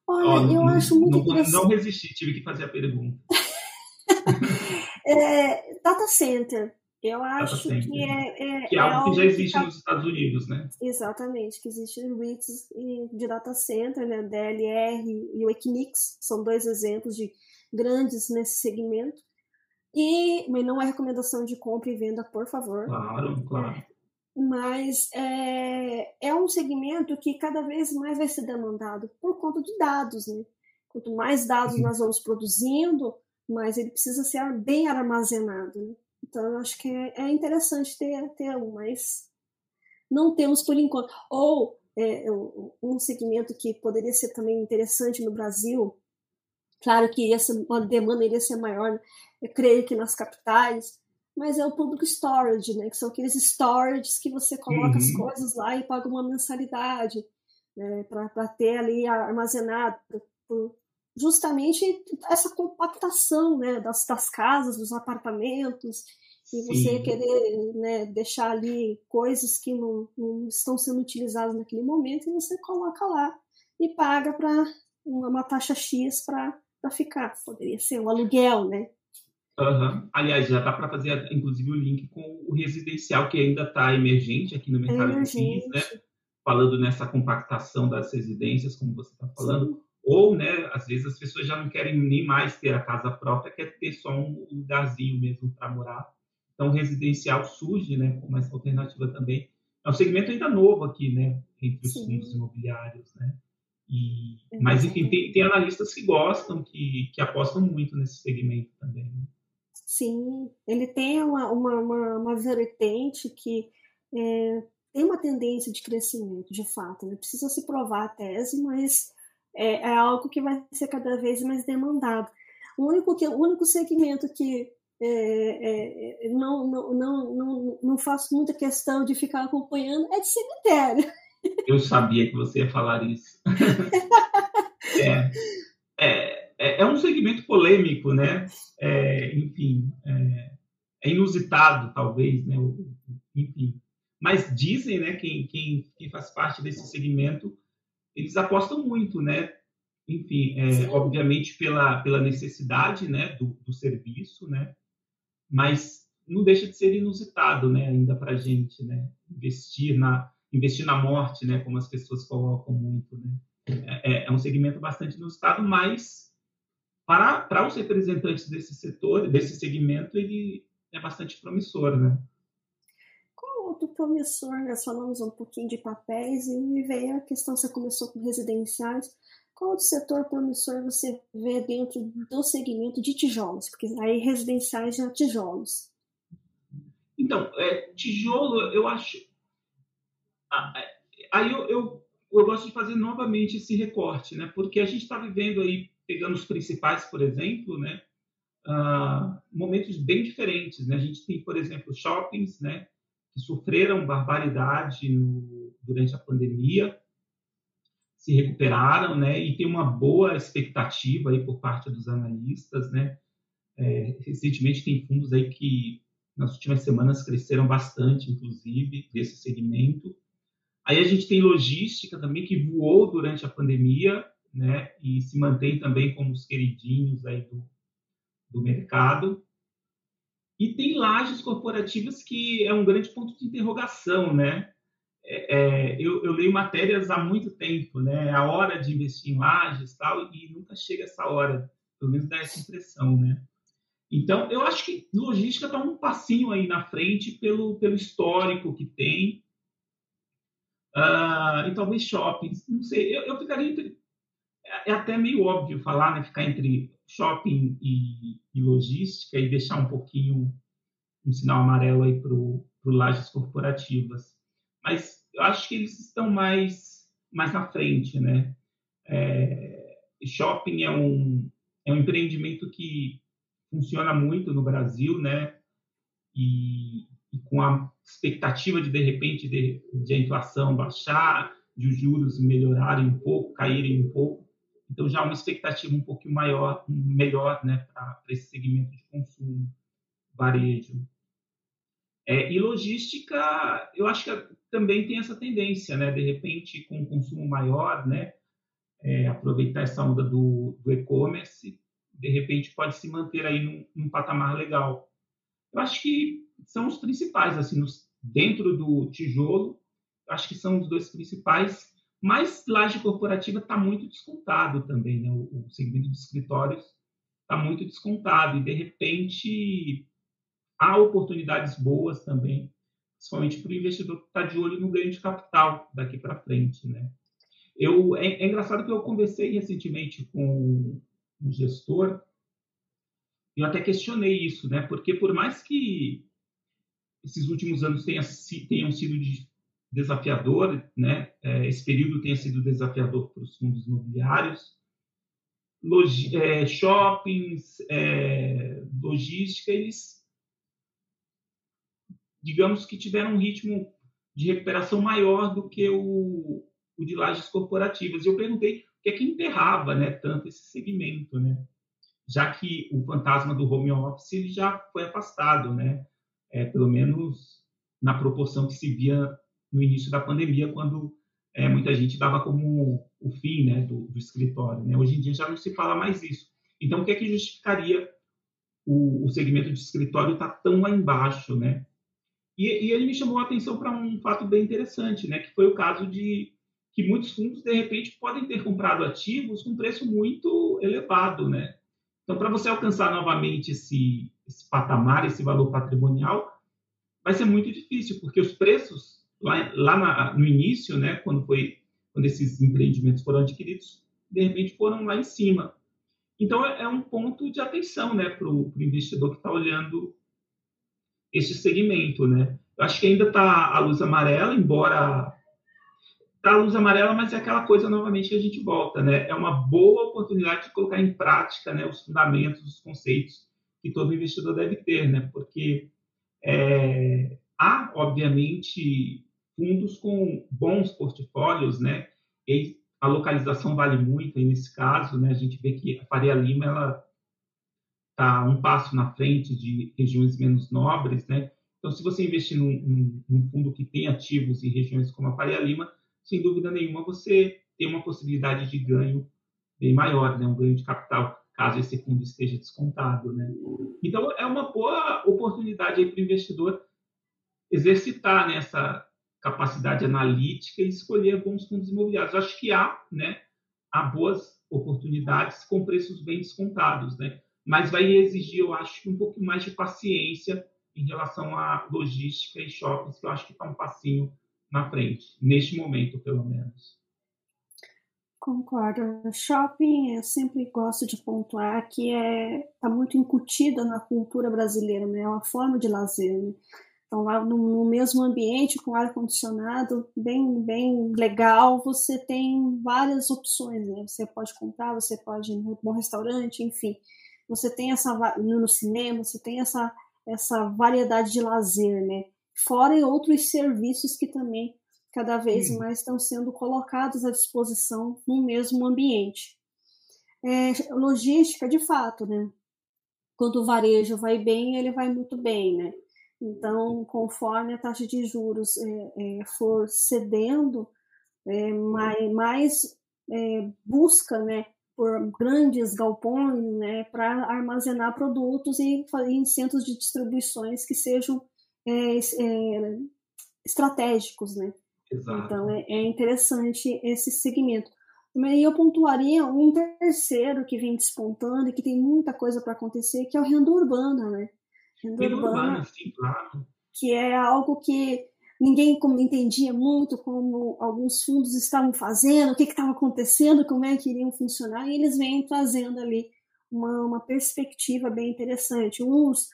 Olha, oh, eu não, acho muito não, interessante. Não resisti, tive que fazer a pergunta. *laughs* é, data center. Eu acho que é, é, que é algo, é que já existe que tá... nos Estados Unidos, né? Exatamente, que existe REITs de data center, né? DLR e o Equinix são dois exemplos de grandes nesse segmento. E, mas não é recomendação de compra e venda, por favor. Claro, claro. Mas é, é um segmento que cada vez mais vai ser demandado por conta de dados, né? Quanto mais dados uhum. nós vamos produzindo, mais ele precisa ser bem armazenado, né? Então, eu acho que é, é interessante ter, ter um, mas não temos por enquanto. Ou é, um segmento que poderia ser também interessante no Brasil, claro que essa uma demanda iria ser maior, eu creio que nas capitais, mas é o public storage, né? Que são aqueles storages que você coloca uhum. as coisas lá e paga uma mensalidade né? para ter ali armazenado por, justamente essa compactação né, das, das casas, dos apartamentos, e você Sim. querer né, deixar ali coisas que não, não, estão sendo utilizadas naquele momento, e você coloca lá e paga para uma, uma, taxa X para ficar. Poderia ser um aluguel, né? Uhum. Aliás, já dá para fazer, inclusive, o link com o residencial, que ainda está emergente aqui no mercado é de FIIs, né? Falando nessa compactação das residências, como você está falando. Sim ou, né, às vezes as pessoas já não querem nem mais ter a casa própria, quer ter só um lugarzinho mesmo para morar. Então, residencial surge, né, como essa alternativa também. É um segmento ainda novo aqui, né, entre os Sim. fundos imobiliários, né. E, mas, enfim, tem, tem, analistas que gostam, que, que apostam muito nesse segmento também. Né? Sim, ele tem uma, uma, uma, uma vertente que é, tem uma tendência de crescimento, de fato. Né? Precisa se provar a tese, mas é, é algo que vai ser cada vez mais demandado. O único, que, o único segmento que é, é, não, não, não, não, não faço muita questão de ficar acompanhando é de cemitério. Eu sabia que você ia falar isso. *laughs* é, é, é, é, um segmento polêmico, né? É, enfim, é, é, inusitado, talvez, né? Enfim. Mas dizem, né, quem, quem, quem faz parte desse segmento, eles apostam muito, né? Enfim, é, obviamente pela, pela necessidade né, do, do serviço, né? Mas não deixa de ser inusitado, né? Ainda para a gente, né? Investir na, investir na morte, né? Como as pessoas colocam muito, né? É, é, é um segmento bastante inusitado, mas para, para os representantes desse setor, desse segmento, ele é bastante promissor, né? do promissor, nós falamos um pouquinho de papéis e me veio a questão, você começou com residenciais, qual outro setor promissor você vê dentro do segmento de tijolos? Porque aí residenciais já tijolos. Então, é, tijolo, eu acho. Aí eu, eu, eu, gosto de fazer novamente esse recorte, né? Porque a gente está vivendo aí, pegando os principais, por exemplo, né? Uh, momentos bem diferentes, né? A gente tem, por exemplo, shoppings, né? Que sofreram barbaridade no, durante a pandemia, se recuperaram, né? E tem uma boa expectativa aí por parte dos analistas, né? É, recentemente tem fundos aí que nas últimas semanas cresceram bastante, inclusive, desse segmento. Aí a gente tem logística também, que voou durante a pandemia, né? E se mantém também como os queridinhos aí do, do mercado. E tem lajes corporativas que é um grande ponto de interrogação, né? É, é, eu, eu, leio matérias há muito tempo, né? A hora de investir em lajes tal, e nunca chega essa hora, pelo menos dá essa impressão, né? Então, eu acho que logística está um passinho aí na frente pelo, pelo histórico que tem. Uh, e talvez shoppings, não sei, eu, eu ficaria entre. É, é até meio óbvio falar, né? Ficar entre shopping e, e logística e deixar um pouquinho um sinal amarelo aí para o lajes corporativas. Mas eu acho que eles estão mais, mais na frente, né? É, shopping é um, é um empreendimento que funciona muito no Brasil, né? E, e com a expectativa de, de repente, de, de, a inflação baixar, de os juros melhorarem um pouco, caírem um pouco. Então, já uma expectativa um pouquinho maior, melhor, né, para esse segmento de consumo, varejo. É, e logística, eu acho que também tem essa tendência, né, de repente, com um consumo maior, né, é, aproveitar essa onda do, do e-commerce de repente pode se manter aí num, num, patamar legal. Eu acho que são os principais, assim, nos, dentro do tijolo, acho que são os dois principais, mas laje corporativa está muito descontado também, né? O, o segmento de escritórios está muito descontado e, de repente, há oportunidades boas também, principalmente para o investidor que está de olho no ganho de capital daqui para frente, né? Eu, é, é engraçado que eu conversei recentemente com um gestor, eu até questionei isso, né? Porque por mais que esses últimos anos tenha, tenham sido desafiador, né? É, esse período tenha sido desafiador para os fundos imobiliários, log, é, shoppings, é, logística, eles, digamos que tiveram um ritmo de recuperação maior do que o, o de lajes corporativas. E eu perguntei que é que enterrava né, tanto esse segmento, né? já que o fantasma do home office ele já foi afastado, né? É, pelo menos na proporção que se via no início da pandemia, quando é, muita gente dava como o fim né, do, do, escritório. Né? Hoje em dia já não se fala mais isso. Então, o que é que justificaria o, o segmento de escritório estar tá tão lá embaixo? Né? E, e ele me chamou a atenção para um fato bem interessante, né? que foi o caso de que muitos fundos, de repente, podem ter comprado ativos com preço muito elevado, né? Então, para você alcançar novamente esse, esse patamar, esse valor patrimonial, vai ser muito difícil, porque os preços lá, lá na, no início, né, quando foi quando esses empreendimentos foram adquiridos, de repente foram lá em cima. Então é, é um ponto de atenção, né, para o investidor que está olhando esse segmento, né. Eu acho que ainda está a luz amarela, embora tá a luz amarela, mas é aquela coisa novamente que a gente volta, né? É uma boa oportunidade de colocar em prática, né, os fundamentos, os conceitos que todo investidor deve ter, né? Porque é, há, obviamente, fundos com bons portfólios, né? E a localização vale muito, e nesse caso, né, a gente vê que a Faria Lima ela está um passo na frente de regiões menos nobres, né? Então, se você investir num, num, fundo que tem ativos em regiões como a Faria Lima, sem dúvida nenhuma, você tem uma possibilidade de ganho bem maior, né? um ganho de capital, caso esse fundo esteja descontado. Né? Então, é uma boa oportunidade para o investidor exercitar nessa capacidade analítica e escolher bons fundos imobiliários. Acho que há, né, há boas oportunidades com preços bem descontados, né? Mas vai exigir, eu acho, um pouco mais de paciência em relação à logística e shoppings, que eu acho que está um passinho na frente, neste momento, pelo menos. Concordo. Shopping, eu sempre gosto de pontuar que é está muito incutida na cultura brasileira, né? É uma forma de lazer. Né? Então, lá no, no mesmo ambiente, com ar condicionado, bem, bem legal, você tem várias opções, né? Você pode comprar, você pode ir no bom restaurante, enfim. Você tem essa no cinema, você tem essa essa variedade de lazer, né? Fora outros serviços que também cada vez hum. mais estão sendo colocados à disposição no mesmo ambiente. É, logística, de fato, né? Quando o varejo vai bem, ele vai muito bem, né? Então, conforme a taxa de juros é, é, for cedendo, é, mais, mais é, busca né, por grandes galpões né, para armazenar produtos e em centros de distribuições que sejam é, é, estratégicos. Né? Exato. Então, é, interessante esse segmento. E eu pontuaria um terceiro que vem despontando e que tem muita coisa para acontecer, que é o renda urbana, né? Renda urbana, urbana sim, claro. que é algo que ninguém entendia muito como alguns fundos estavam fazendo, o que estava acontecendo, como é que iriam funcionar, e eles vêm trazendo ali uma, uma perspectiva bem interessante. Uns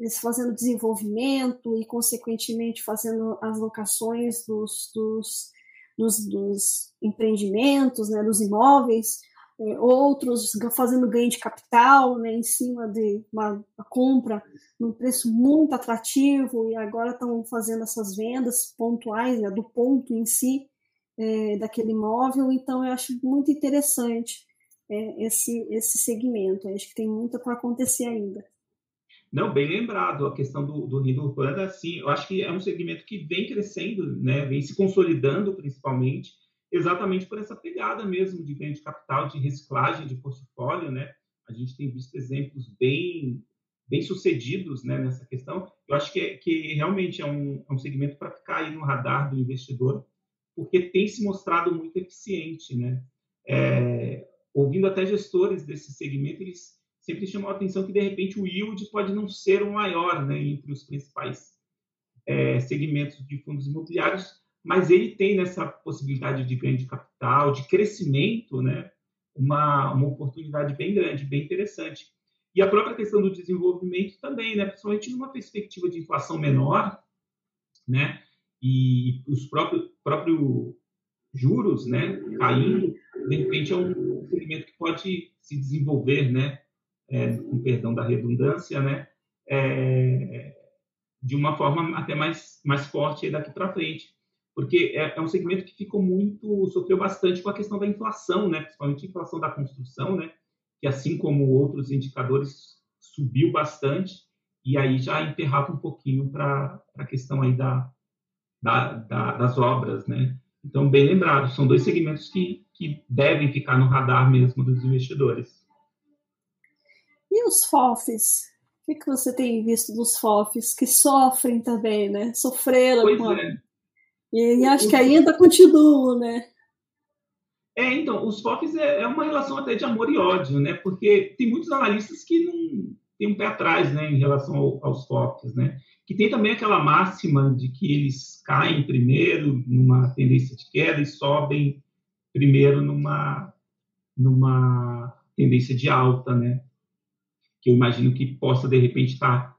eles fazendo desenvolvimento e, consequentemente, fazendo as locações dos, dos, dos, dos empreendimentos, né, dos imóveis, outros fazendo ganho de capital né, em cima de uma, uma compra num preço muito atrativo e agora estão fazendo essas vendas pontuais né, do ponto em si é, daquele imóvel. Então, eu acho muito interessante é, esse, esse segmento. Eu acho que tem muito para acontecer ainda. Não, bem lembrado, a questão do, do Rio Urbano, assim, eu acho que é um segmento que vem crescendo, né, vem se consolidando principalmente, exatamente por essa pegada mesmo de ganho de capital, de reciclagem de portfólio, né? A gente tem visto exemplos bem bem sucedidos né, nessa questão. Eu acho que, é, que realmente é um, é um segmento para ficar aí no radar do investidor, porque tem se mostrado muito eficiente, né? É, ouvindo até gestores desse segmento, eles sempre chamam a atenção que de repente o yield pode não ser o maior, né, entre os principais é, segmentos de fundos imobiliários, mas ele tem nessa possibilidade de ganho de capital, de crescimento, né, uma, uma oportunidade bem grande, bem interessante. E a própria questão do desenvolvimento também, né, principalmente numa perspectiva de inflação menor, né, e os próprios próprio juros, né, caindo, de repente é um segmento que pode se desenvolver, né, é, com perdão da redundância, né, é, de uma forma até mais mais forte daqui para frente porque é, é, um segmento que ficou muito, sofreu bastante com a questão da inflação, né? principalmente a inflação da construção, né? que assim como outros indicadores subiu bastante e aí já enterrava um pouquinho para a questão aí da, da, da, das obras, né? Então, bem lembrado, são dois segmentos que, que devem ficar no radar mesmo dos investidores. E os FOFs? O que, que você tem visto dos FOFs que sofrem também, né? Sofreram pois com a... é e, acho que ainda continua, né? É, então, os FOFs é, é, uma relação até de amor e ódio, né? Porque tem muitos analistas que não têm um pé atrás, né, em relação ao, aos FOFs, né? Que tem também aquela máxima de que eles caem primeiro numa tendência de queda e sobem primeiro numa numa tendência de alta, né? Que eu imagino que possa de repente estar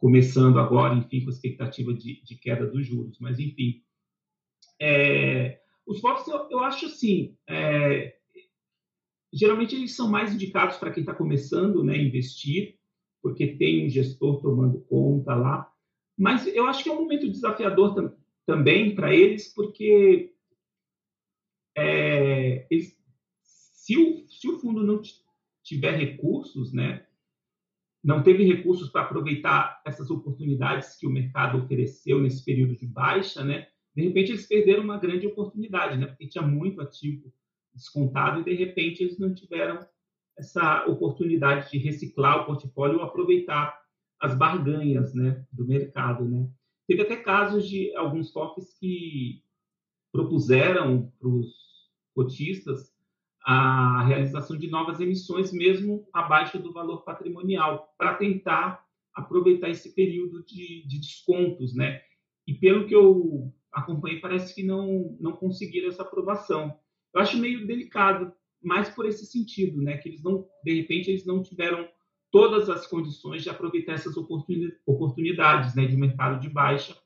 começando agora, enfim, com expectativa de, de queda dos juros. Mas, enfim, é, os FOFs eu, eu, acho assim, é, geralmente eles são mais indicados para quem está começando né, a investir, porque tem um gestor tomando conta lá. Mas eu acho que é um momento desafiador tam, também para eles, porque é, eles, se, o, se o fundo não tiver recursos, né, não teve recursos para aproveitar essas oportunidades que o mercado ofereceu nesse período de baixa, né? De repente eles perderam uma grande oportunidade, né? Porque tinha muito ativo descontado e de repente eles não tiveram essa oportunidade de reciclar o portfólio ou aproveitar as barganhas, né, do mercado, né? Teve até casos de alguns FOFs que propuseram para os cotistas a realização de novas emissões, mesmo abaixo do valor patrimonial, para tentar aproveitar esse período de, de, descontos, né? E pelo que eu acompanhei, parece que não, não conseguiram essa aprovação. eu acho meio delicado, mais por esse sentido, né? Que eles não, de repente, eles não tiveram todas as condições de aproveitar essas oportunidades, né, de mercado de baixa,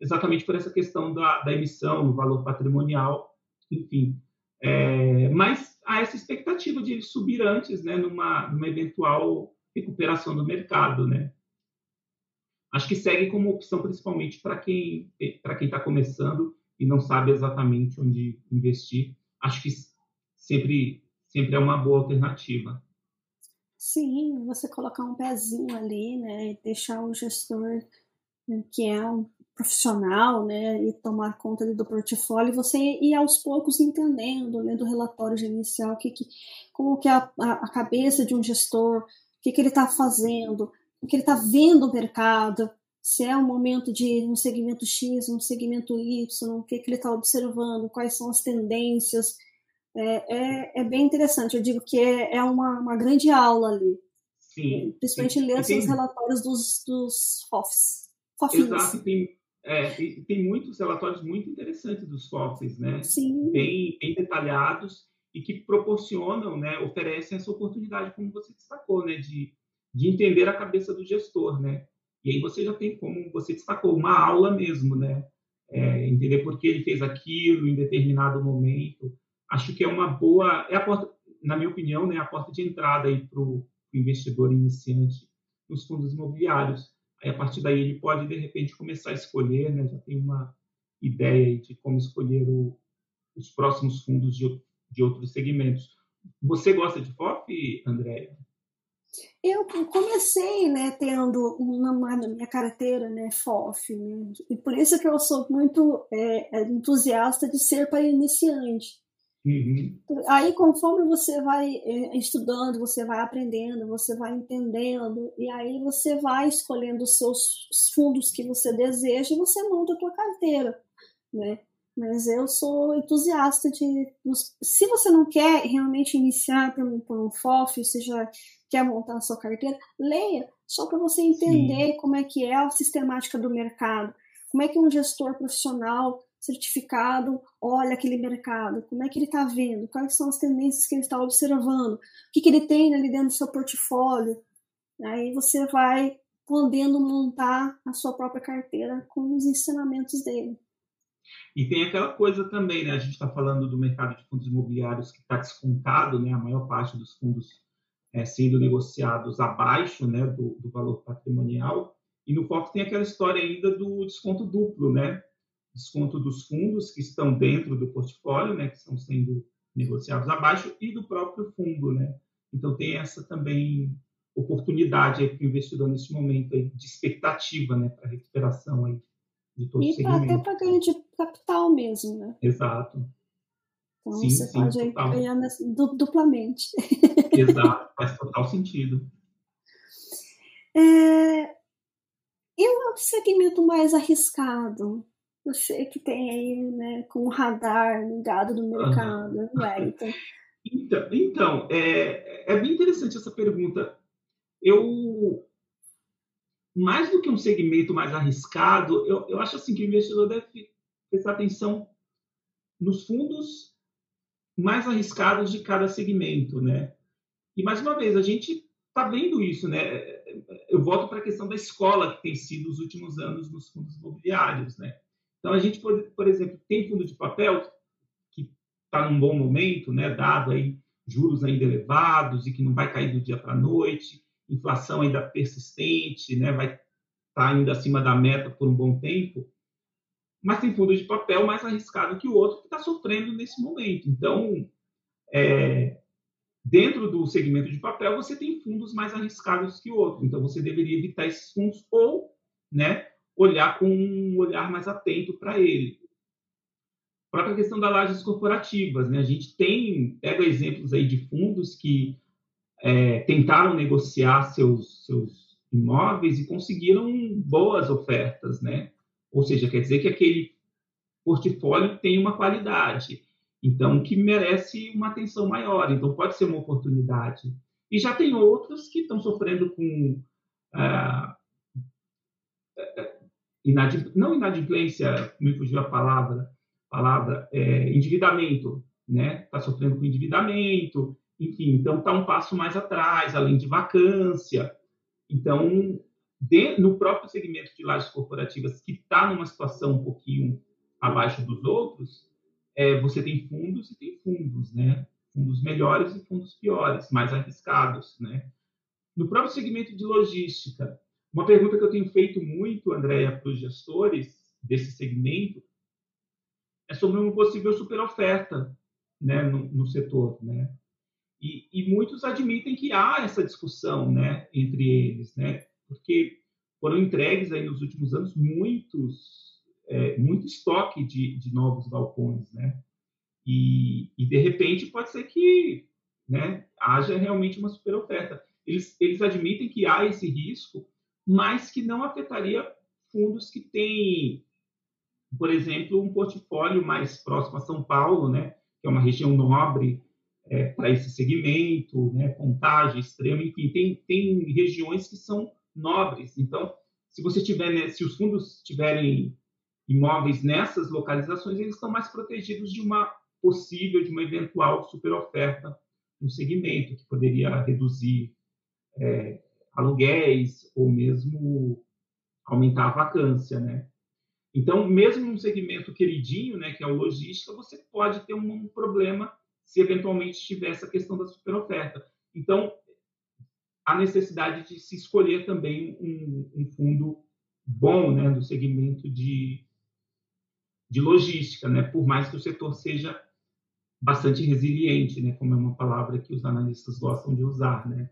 exatamente por essa questão da, da emissão, no valor patrimonial, enfim. É, mas há essa expectativa de subir antes, né, numa, numa eventual recuperação do mercado, né? Acho que segue como opção principalmente para quem para quem está começando e não sabe exatamente onde investir. Acho que sempre sempre é uma boa alternativa. Sim, você colocar um pezinho ali, né, e deixar o gestor né, que é um profissional, né, e tomar conta do portfólio, você ir aos poucos entendendo, lendo o relatório inicial, que, que, como que é a, a, a cabeça de um gestor, o que, que ele está fazendo, o que ele está vendo o mercado, se é um momento de um segmento X, um segmento Y, o que, que ele está observando, quais são as tendências. É, é, é, bem interessante. Eu digo que é, é uma, uma grande aula ali. Sim. Principalmente ler os relatórios dos, dos FOFs. Exato, tem, é, tem muitos relatórios muito interessantes dos FOFs, né? Sim. Bem, bem detalhados e que proporcionam, né, oferecem essa oportunidade, como você destacou, né, de de entender a cabeça do gestor, né? E aí você já tem, como você destacou, uma aula mesmo, né? É, entender por que ele fez aquilo em determinado momento. Acho que é uma boa, é a porta, na minha opinião, né, a porta de entrada aí para o investidor iniciante nos fundos imobiliários. Aí a partir daí ele pode de repente começar a escolher, né? Já tem uma ideia de como escolher o, os próximos fundos de, de outros segmentos. Você gosta de FOF, Andréia? Eu comecei, né, tendo uma, na minha carteira, né, FOF, né, e por isso que eu sou muito é, entusiasta de ser para iniciante. Uhum. Aí, conforme você vai é, estudando, você vai aprendendo, você vai entendendo, e aí você vai escolhendo os seus fundos que você deseja e você monta a tua carteira, né? Mas eu sou entusiasta de. Se você não quer realmente iniciar por um, por um FOF, seja quer montar a sua carteira, leia, só para você entender Sim. como é que é a sistemática do mercado, como é que um gestor profissional certificado olha aquele mercado, como é que ele está vendo, quais são as tendências que ele está observando, o que, que ele tem ali dentro do seu portfólio. Aí você vai podendo montar a sua própria carteira com os ensinamentos dele. E tem aquela coisa também, né? A gente está falando do mercado de fundos imobiliários que está descontado, né? A maior parte dos fundos é, sendo negociados abaixo né, do, do, valor patrimonial. E no FOF tem aquela história ainda do desconto duplo, né? Desconto dos fundos que estão dentro do portfólio, né, que estão sendo negociados abaixo, e do próprio fundo, né? Então tem essa também oportunidade para o investidor nesse momento aí, de expectativa, né, para recuperação aí de todo e o segmento. E até para ganho de capital mesmo, né? Exato. Então sim, você sim, pode total. ganhar duplamente. Exato, faz total sentido. É, e o segmento mais arriscado? Você que tem aí, né, com o radar ligado no mercado, uhum. Wellington. Então, então é, é bem interessante essa pergunta. Eu, mais do que um segmento mais arriscado, eu, eu acho assim que o investidor deve prestar atenção nos fundos mais arriscados de cada segmento, né? E mais uma vez a gente está vendo isso, né? Eu volto para a questão da escola que tem sido os últimos anos nos fundos imobiliários, né? Então a gente, por, por exemplo, tem fundo de papel que está num bom momento, né? Dado aí juros ainda elevados e que não vai cair do dia para a noite, inflação ainda persistente, né? Vai estar tá ainda acima da meta por um bom tempo mas tem fundo de papel mais arriscado que o outro que está sofrendo nesse momento. Então, é, dentro do segmento de papel, você tem fundos mais arriscados que o outro. Então, você deveria evitar esses fundos ou né, olhar com um olhar mais atento para ele. A própria questão das lajes corporativas. Né? A gente tem, pega exemplos aí de fundos que é, tentaram negociar seus, seus imóveis e conseguiram boas ofertas, né? Ou seja, quer dizer que aquele portfólio tem uma qualidade, então que merece uma atenção maior. Então pode ser uma oportunidade. E já tem outros que estão sofrendo com ah, inadimplência, não inadimplência, me fugiu a palavra, palavra é, endividamento, né? Está sofrendo com endividamento, enfim, então está um passo mais atrás, além de vacância. Então, de, no próprio segmento de lajes corporativas, que está numa situação um pouquinho abaixo dos outros, é, você tem fundos e tem fundos, né? Fundos melhores e fundos piores, mais arriscados, né? No próprio segmento de logística, uma pergunta que eu tenho feito muito, Andréia, para os gestores desse segmento é sobre uma possível superoferta né, no, no setor, né? E, e, muitos admitem que há essa discussão, né, entre eles, né? Porque foram entregues aí nos últimos anos muitos, é, muito estoque de, de novos galpões, né? E, e, de repente pode ser que, né, haja realmente uma superoferta. Eles, eles admitem que há esse risco, mas que não afetaria fundos que têm, por exemplo, um portfólio mais próximo a São Paulo, né? que é uma região nobre é, para esse segmento, né, contagem extrema, enfim, tem, tem regiões que são nobres. Então, se você tiver, né, se os fundos tiverem imóveis nessas localizações, eles estão mais protegidos de uma possível, de uma eventual superoferta no segmento, que poderia reduzir é, aluguéis ou mesmo aumentar a vacância, né? Então, mesmo num segmento queridinho, né, que é o logística, você pode ter um, problema se eventualmente tiver essa questão da superoferta. Então, a necessidade de se escolher também um, um fundo bom, né, do segmento de, de logística, né, por mais que o setor seja bastante resiliente, né, como é uma palavra que os analistas gostam de usar, né.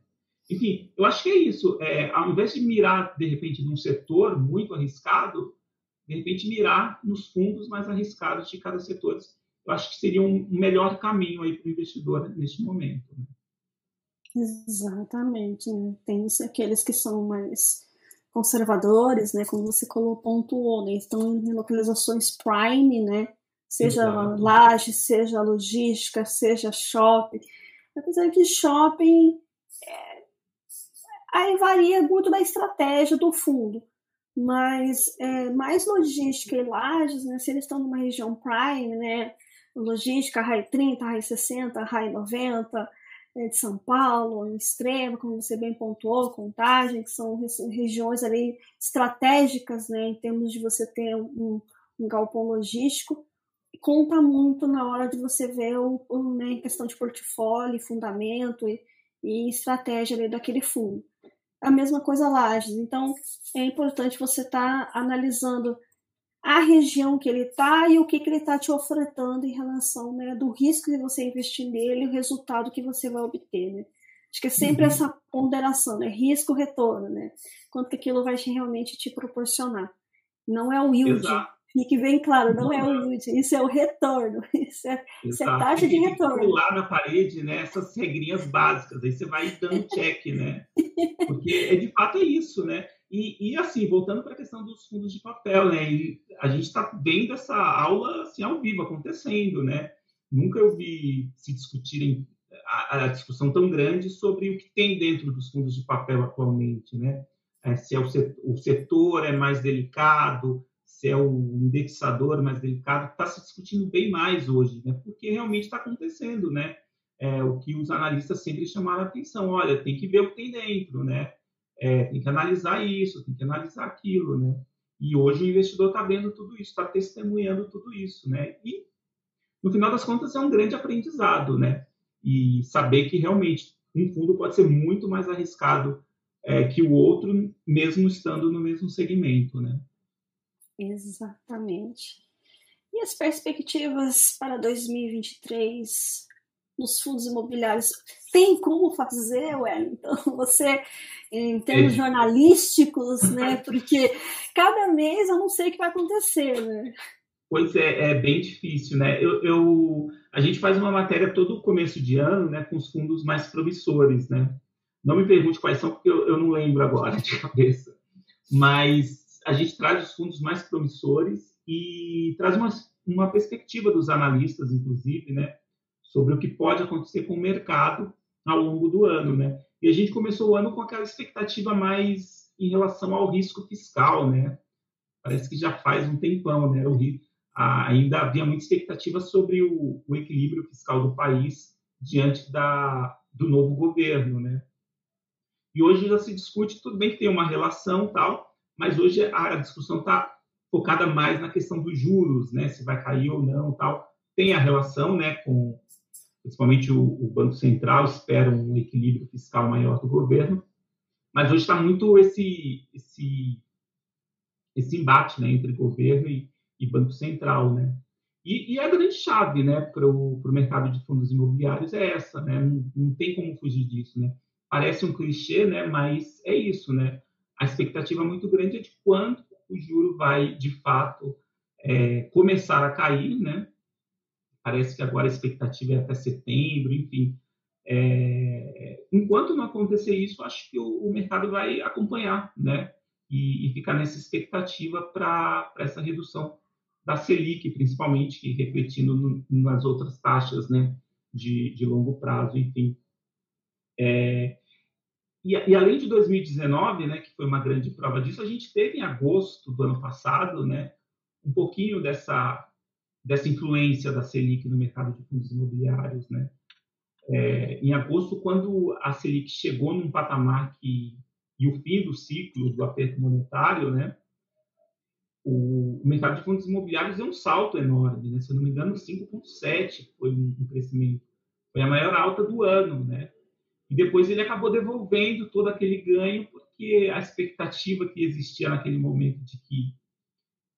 Enfim, eu acho que é isso. É, ao invés de mirar, de repente, num setor muito arriscado, de repente, mirar nos fundos mais arriscados de cada setor. Eu acho que seria um melhor caminho aí para o investidor neste momento. Né? Exatamente. Né? Tem aqueles que são mais conservadores, né? Como você colocou, pontuou, né? Estão em localizações prime, né? Seja Exato. laje, seja logística, seja shopping. Apesar que shopping é... aí varia muito da estratégia do fundo mas é, mais logística e lajes, né, se eles estão numa região prime, né, logística RAI 30, RAI 60, RAI 90, é, de São Paulo, no extremo, como você bem pontuou, contagem, que são regiões ali estratégicas, né, em termos de você ter um, um galpão logístico, conta muito na hora de você ver o, o né, em questão de portfólio, fundamento e, e estratégia daquele fundo a mesma coisa Lages. Então, é importante você estar tá analisando a região que ele está e o que, que ele está te ofertando em relação né, do risco de você investir nele e o resultado que você vai obter. Né? Acho que é sempre uhum. essa ponderação, né? risco-retorno, né? quanto que aquilo vai realmente te proporcionar. Não é o yield, Exato. Fique bem claro, não, não é o yield, isso é o retorno, *laughs* isso é, isso é taxa de retorno. lá na parede, né, essas regrinhas básicas, aí você vai dando check, né? *laughs* Porque é, de fato é isso, né? E, e assim, voltando para a questão dos fundos de papel, né? E a gente está vendo essa aula assim ao vivo acontecendo, né? Nunca eu vi se discutirem a, a discussão tão grande sobre o que tem dentro dos fundos de papel atualmente, né? É, se é o setor, o setor é mais delicado, se é o indexador mais delicado, está se discutindo bem mais hoje, né? porque realmente está acontecendo, né? É, o que os analistas sempre chamaram a atenção, olha, tem que ver o que tem dentro, né? É, tem que analisar isso, tem que analisar aquilo, né? E hoje o investidor está vendo tudo isso, está testemunhando tudo isso, né? E no final das contas é um grande aprendizado, né? E saber que realmente um fundo pode ser muito mais arriscado é, que o outro, mesmo estando no mesmo segmento, né? Exatamente. E as perspectivas para 2023 nos fundos imobiliários? Tem como fazer, Wellington? *laughs* Você, em termos é. jornalísticos, né? Porque cada mês eu não sei o que vai acontecer, né? Pois é, é bem difícil, né? Eu, eu, a gente faz uma matéria todo começo de ano, né, com os fundos mais promissores, né? Não me pergunte quais são, porque eu, eu não lembro agora *laughs* de cabeça. Mas a gente traz os fundos mais promissores e traz uma, uma perspectiva dos analistas, inclusive, né, sobre o que pode acontecer com o mercado ao longo do ano, né? E a gente começou o ano com aquela expectativa mais em relação ao risco fiscal, né? Parece que já faz um tempão, né? O, ainda havia muita expectativa sobre o, o equilíbrio fiscal do país diante da, do novo governo, né? E hoje já se discute, tudo bem que tem uma relação tal, mas hoje a discussão está focada mais na questão dos juros, né? Se vai cair ou não, tal. Tem a relação, né? Com principalmente o, o Banco Central espera um equilíbrio fiscal maior do governo, mas hoje está muito esse esse esse embate, né? Entre governo e, e Banco Central, né? E, e, a grande chave, né, para o mercado de fundos imobiliários é essa, né? Não, não, tem como fugir disso, né? Parece um clichê, né? Mas é isso, né? A expectativa muito grande é de quando o juro vai, de fato, é, começar a cair, né? Parece que agora a expectativa é até setembro, enfim. É, enquanto não acontecer isso, acho que o, o mercado vai acompanhar, né? E, e ficar nessa expectativa para essa redução da Selic, principalmente, refletindo no, nas outras taxas né, de, de longo prazo, enfim. É, e, e, além de 2019, né, que foi uma grande prova disso, a gente teve em agosto do ano passado né, um pouquinho dessa, dessa influência da Selic no mercado de fundos imobiliários. Né? É, em agosto, quando a Selic chegou num patamar que, e o fim do ciclo do aperto monetário, né, o, mercado de fundos imobiliários deu um salto enorme, né? se eu não me engano, 5,7 foi um, crescimento, foi a maior alta do ano, né? E depois ele acabou devolvendo todo aquele ganho, porque a expectativa que existia naquele momento de que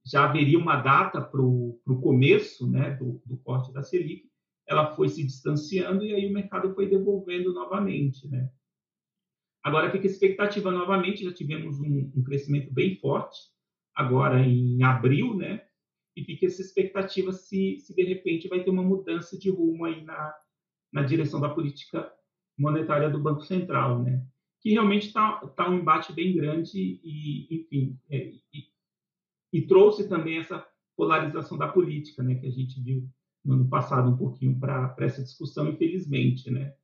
já haveria uma data para o começo né, do, do corte da Selic, ela foi se distanciando e aí o mercado foi devolvendo novamente. Né? Agora fica a expectativa novamente, já tivemos um, um crescimento bem forte, agora em abril, né? E fica essa expectativa se, se de repente vai ter uma mudança de rumo aí na, na direção da política monetária do Banco Central, né? Que realmente está tá um embate bem grande e, enfim, é, e, e, trouxe também essa polarização da política, né? Que a gente viu no ano passado um pouquinho para essa discussão, infelizmente, né?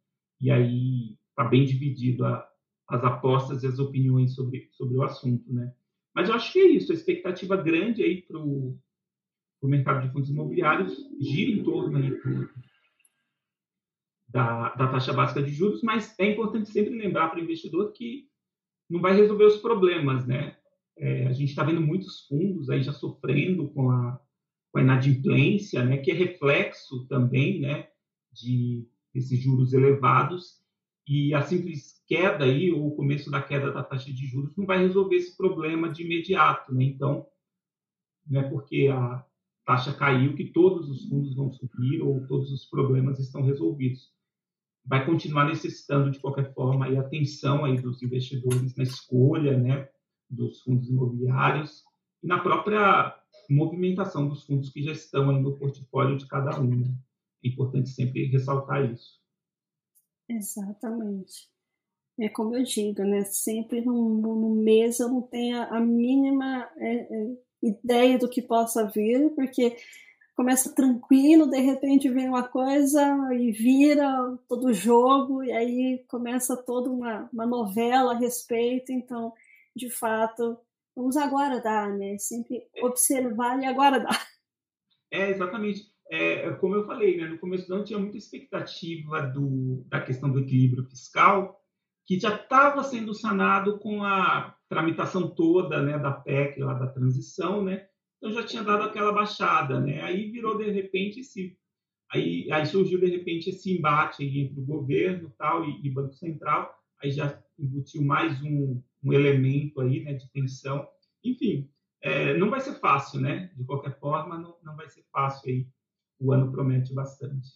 E aí está bem dividido a, as apostas e as opiniões sobre, sobre o assunto, né? Mas eu acho que é isso, a expectativa grande aí para o mercado de fundos imobiliários gira em torno aí da, da taxa básica de juros, mas é importante sempre lembrar para o investidor que não vai resolver os problemas, né? É, a gente está vendo muitos fundos aí já sofrendo com a, com a inadimplência, né? Que é reflexo também, né? De esses juros elevados e a simples queda aí, ou o começo da queda da taxa de juros, não vai resolver esse problema de imediato. Né? Então, não é porque a taxa caiu que todos os fundos vão subir ou todos os problemas estão resolvidos. Vai continuar necessitando, de qualquer forma, a atenção aí dos investidores na escolha né, dos fundos imobiliários e na própria movimentação dos fundos que já estão aí no portfólio de cada um. Né? É importante sempre ressaltar isso. Exatamente. É como eu digo, né? Sempre no, no mês eu não tenho a mínima é, é, ideia do que possa vir, porque começa tranquilo, de repente vem uma coisa e vira todo o jogo, e aí começa toda uma, uma novela a respeito. Então, de fato, vamos aguardar, né? Sempre observar e aguardar. É, exatamente. É, como eu falei, né? no começo do ano tinha muita expectativa do, da questão do equilíbrio fiscal, que já estava sendo sanado com a tramitação toda né, da PEC, lá da transição, né? Então já tinha dado aquela baixada, né? Aí virou de repente esse, aí, aí surgiu de repente esse embate entre o governo tal e, e Banco Central, aí já embutiu mais um, um elemento aí, né, de tensão. Enfim, é, não vai ser fácil, né? De qualquer forma, não, não vai ser fácil aí. O ano promete bastante.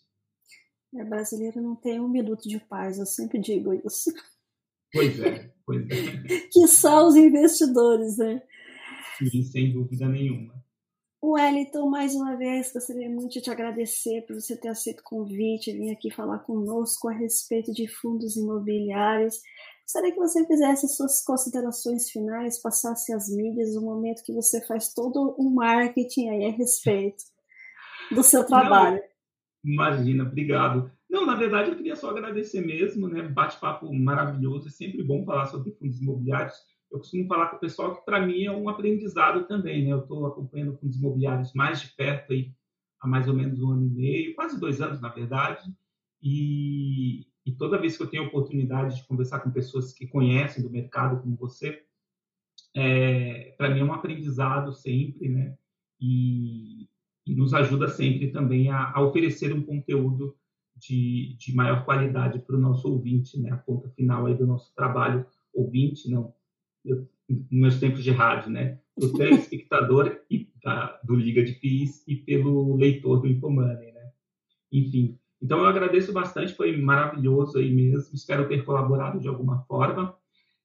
É, brasileiro não tem um minuto de paz, eu sempre digo isso. Pois é, pois é. *laughs* que são os investidores, né? Sim, sem dúvida nenhuma. Wellington, mais uma vez, gostaria muito de te agradecer por você ter aceito o convite, vir aqui falar conosco a respeito de fundos imobiliários. Gostaria que você fizesse as suas considerações finais, passasse as mídias, o momento que você faz todo o marketing aí a respeito do seu trabalho. Não, imagina, obrigado. Não, na verdade, eu queria só agradecer mesmo, né? Bate-papo maravilhoso, é sempre bom falar sobre fundos imobiliários. Eu costumo falar com o pessoal que para mim é um aprendizado também, né? Eu estou acompanhando com os imobiliários mais de perto aí há mais ou menos um ano e meio, quase dois anos na verdade, e, e toda vez que eu tenho oportunidade de conversar com pessoas que conhecem do mercado como você, é, para mim é um aprendizado sempre, né? E, e nos ajuda sempre também a, a oferecer um conteúdo de, de maior qualidade para o nosso ouvinte, né? A ponta final aí do nosso trabalho, ouvinte, não, meus tempos de rádio, né? Do telespectador *laughs* e da, do Liga de FIIs e pelo leitor do Infomoney, né? Enfim, então eu agradeço bastante, foi maravilhoso aí mesmo, espero ter colaborado de alguma forma.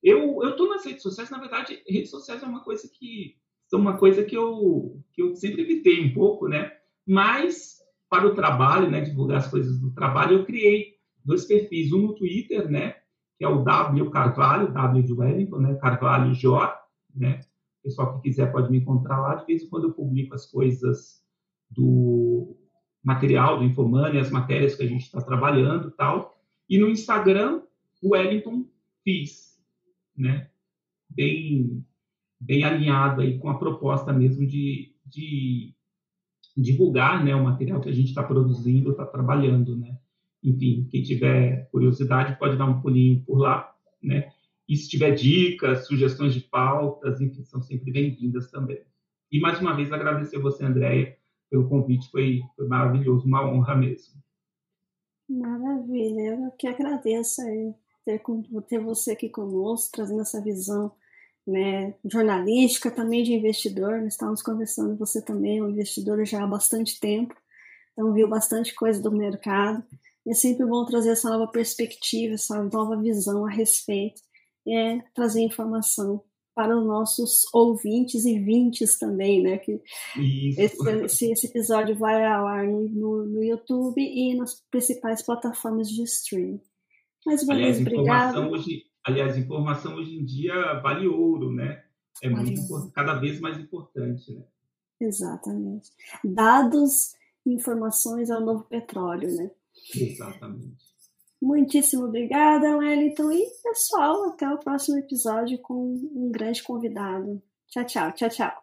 Eu tô nas redes sociais, na verdade, redes sociais é uma coisa que são uma coisa que eu que eu sempre evitei um pouco, né? Mas para o trabalho, né, divulgar as coisas do trabalho, eu criei dois perfis, um no Twitter, né, que é o W Carvalho, W de Wellington, né, Carvalho J, né, o pessoal que quiser pode me encontrar lá, de vez em quando eu publico as coisas do material do Infomani, as matérias que a gente está trabalhando tal, e no Instagram, Wellington Fiz, né, bem, bem alinhado aí com a proposta mesmo de, de divulgar, né, o material que a gente está produzindo, está trabalhando, né, enfim, quem tiver curiosidade pode dar um pulinho por lá, né? E se tiver dicas, sugestões de pautas, enfim, são sempre bem-vindas também. E mais uma vez agradecer você, Andréia, pelo convite, foi, foi maravilhoso, uma honra mesmo. Maravilha, eu que agradeço ter, ter você aqui conosco, trazendo essa visão né, jornalística, também de investidor. Nós estávamos conversando, você também é um investidor já há bastante tempo, então viu bastante coisa do mercado. É sempre bom trazer essa nova perspectiva, essa nova visão a respeito, é trazer informação para os nossos ouvintes e vintes também, né? Que esse, esse, episódio vai ao ar no, no, no, YouTube e nas principais plataformas de streaming. Mais uma aliás, vez, obrigada. Hoje, aliás, informação hoje em dia vale ouro, né? É vale muito, cada vez mais importante, né? Exatamente. Dados e informações é o novo petróleo, né? Exatamente. Muitíssimo obrigada, Wellington. E, pessoal, até o próximo episódio com um grande convidado. Tchau, tchau, tchau, tchau.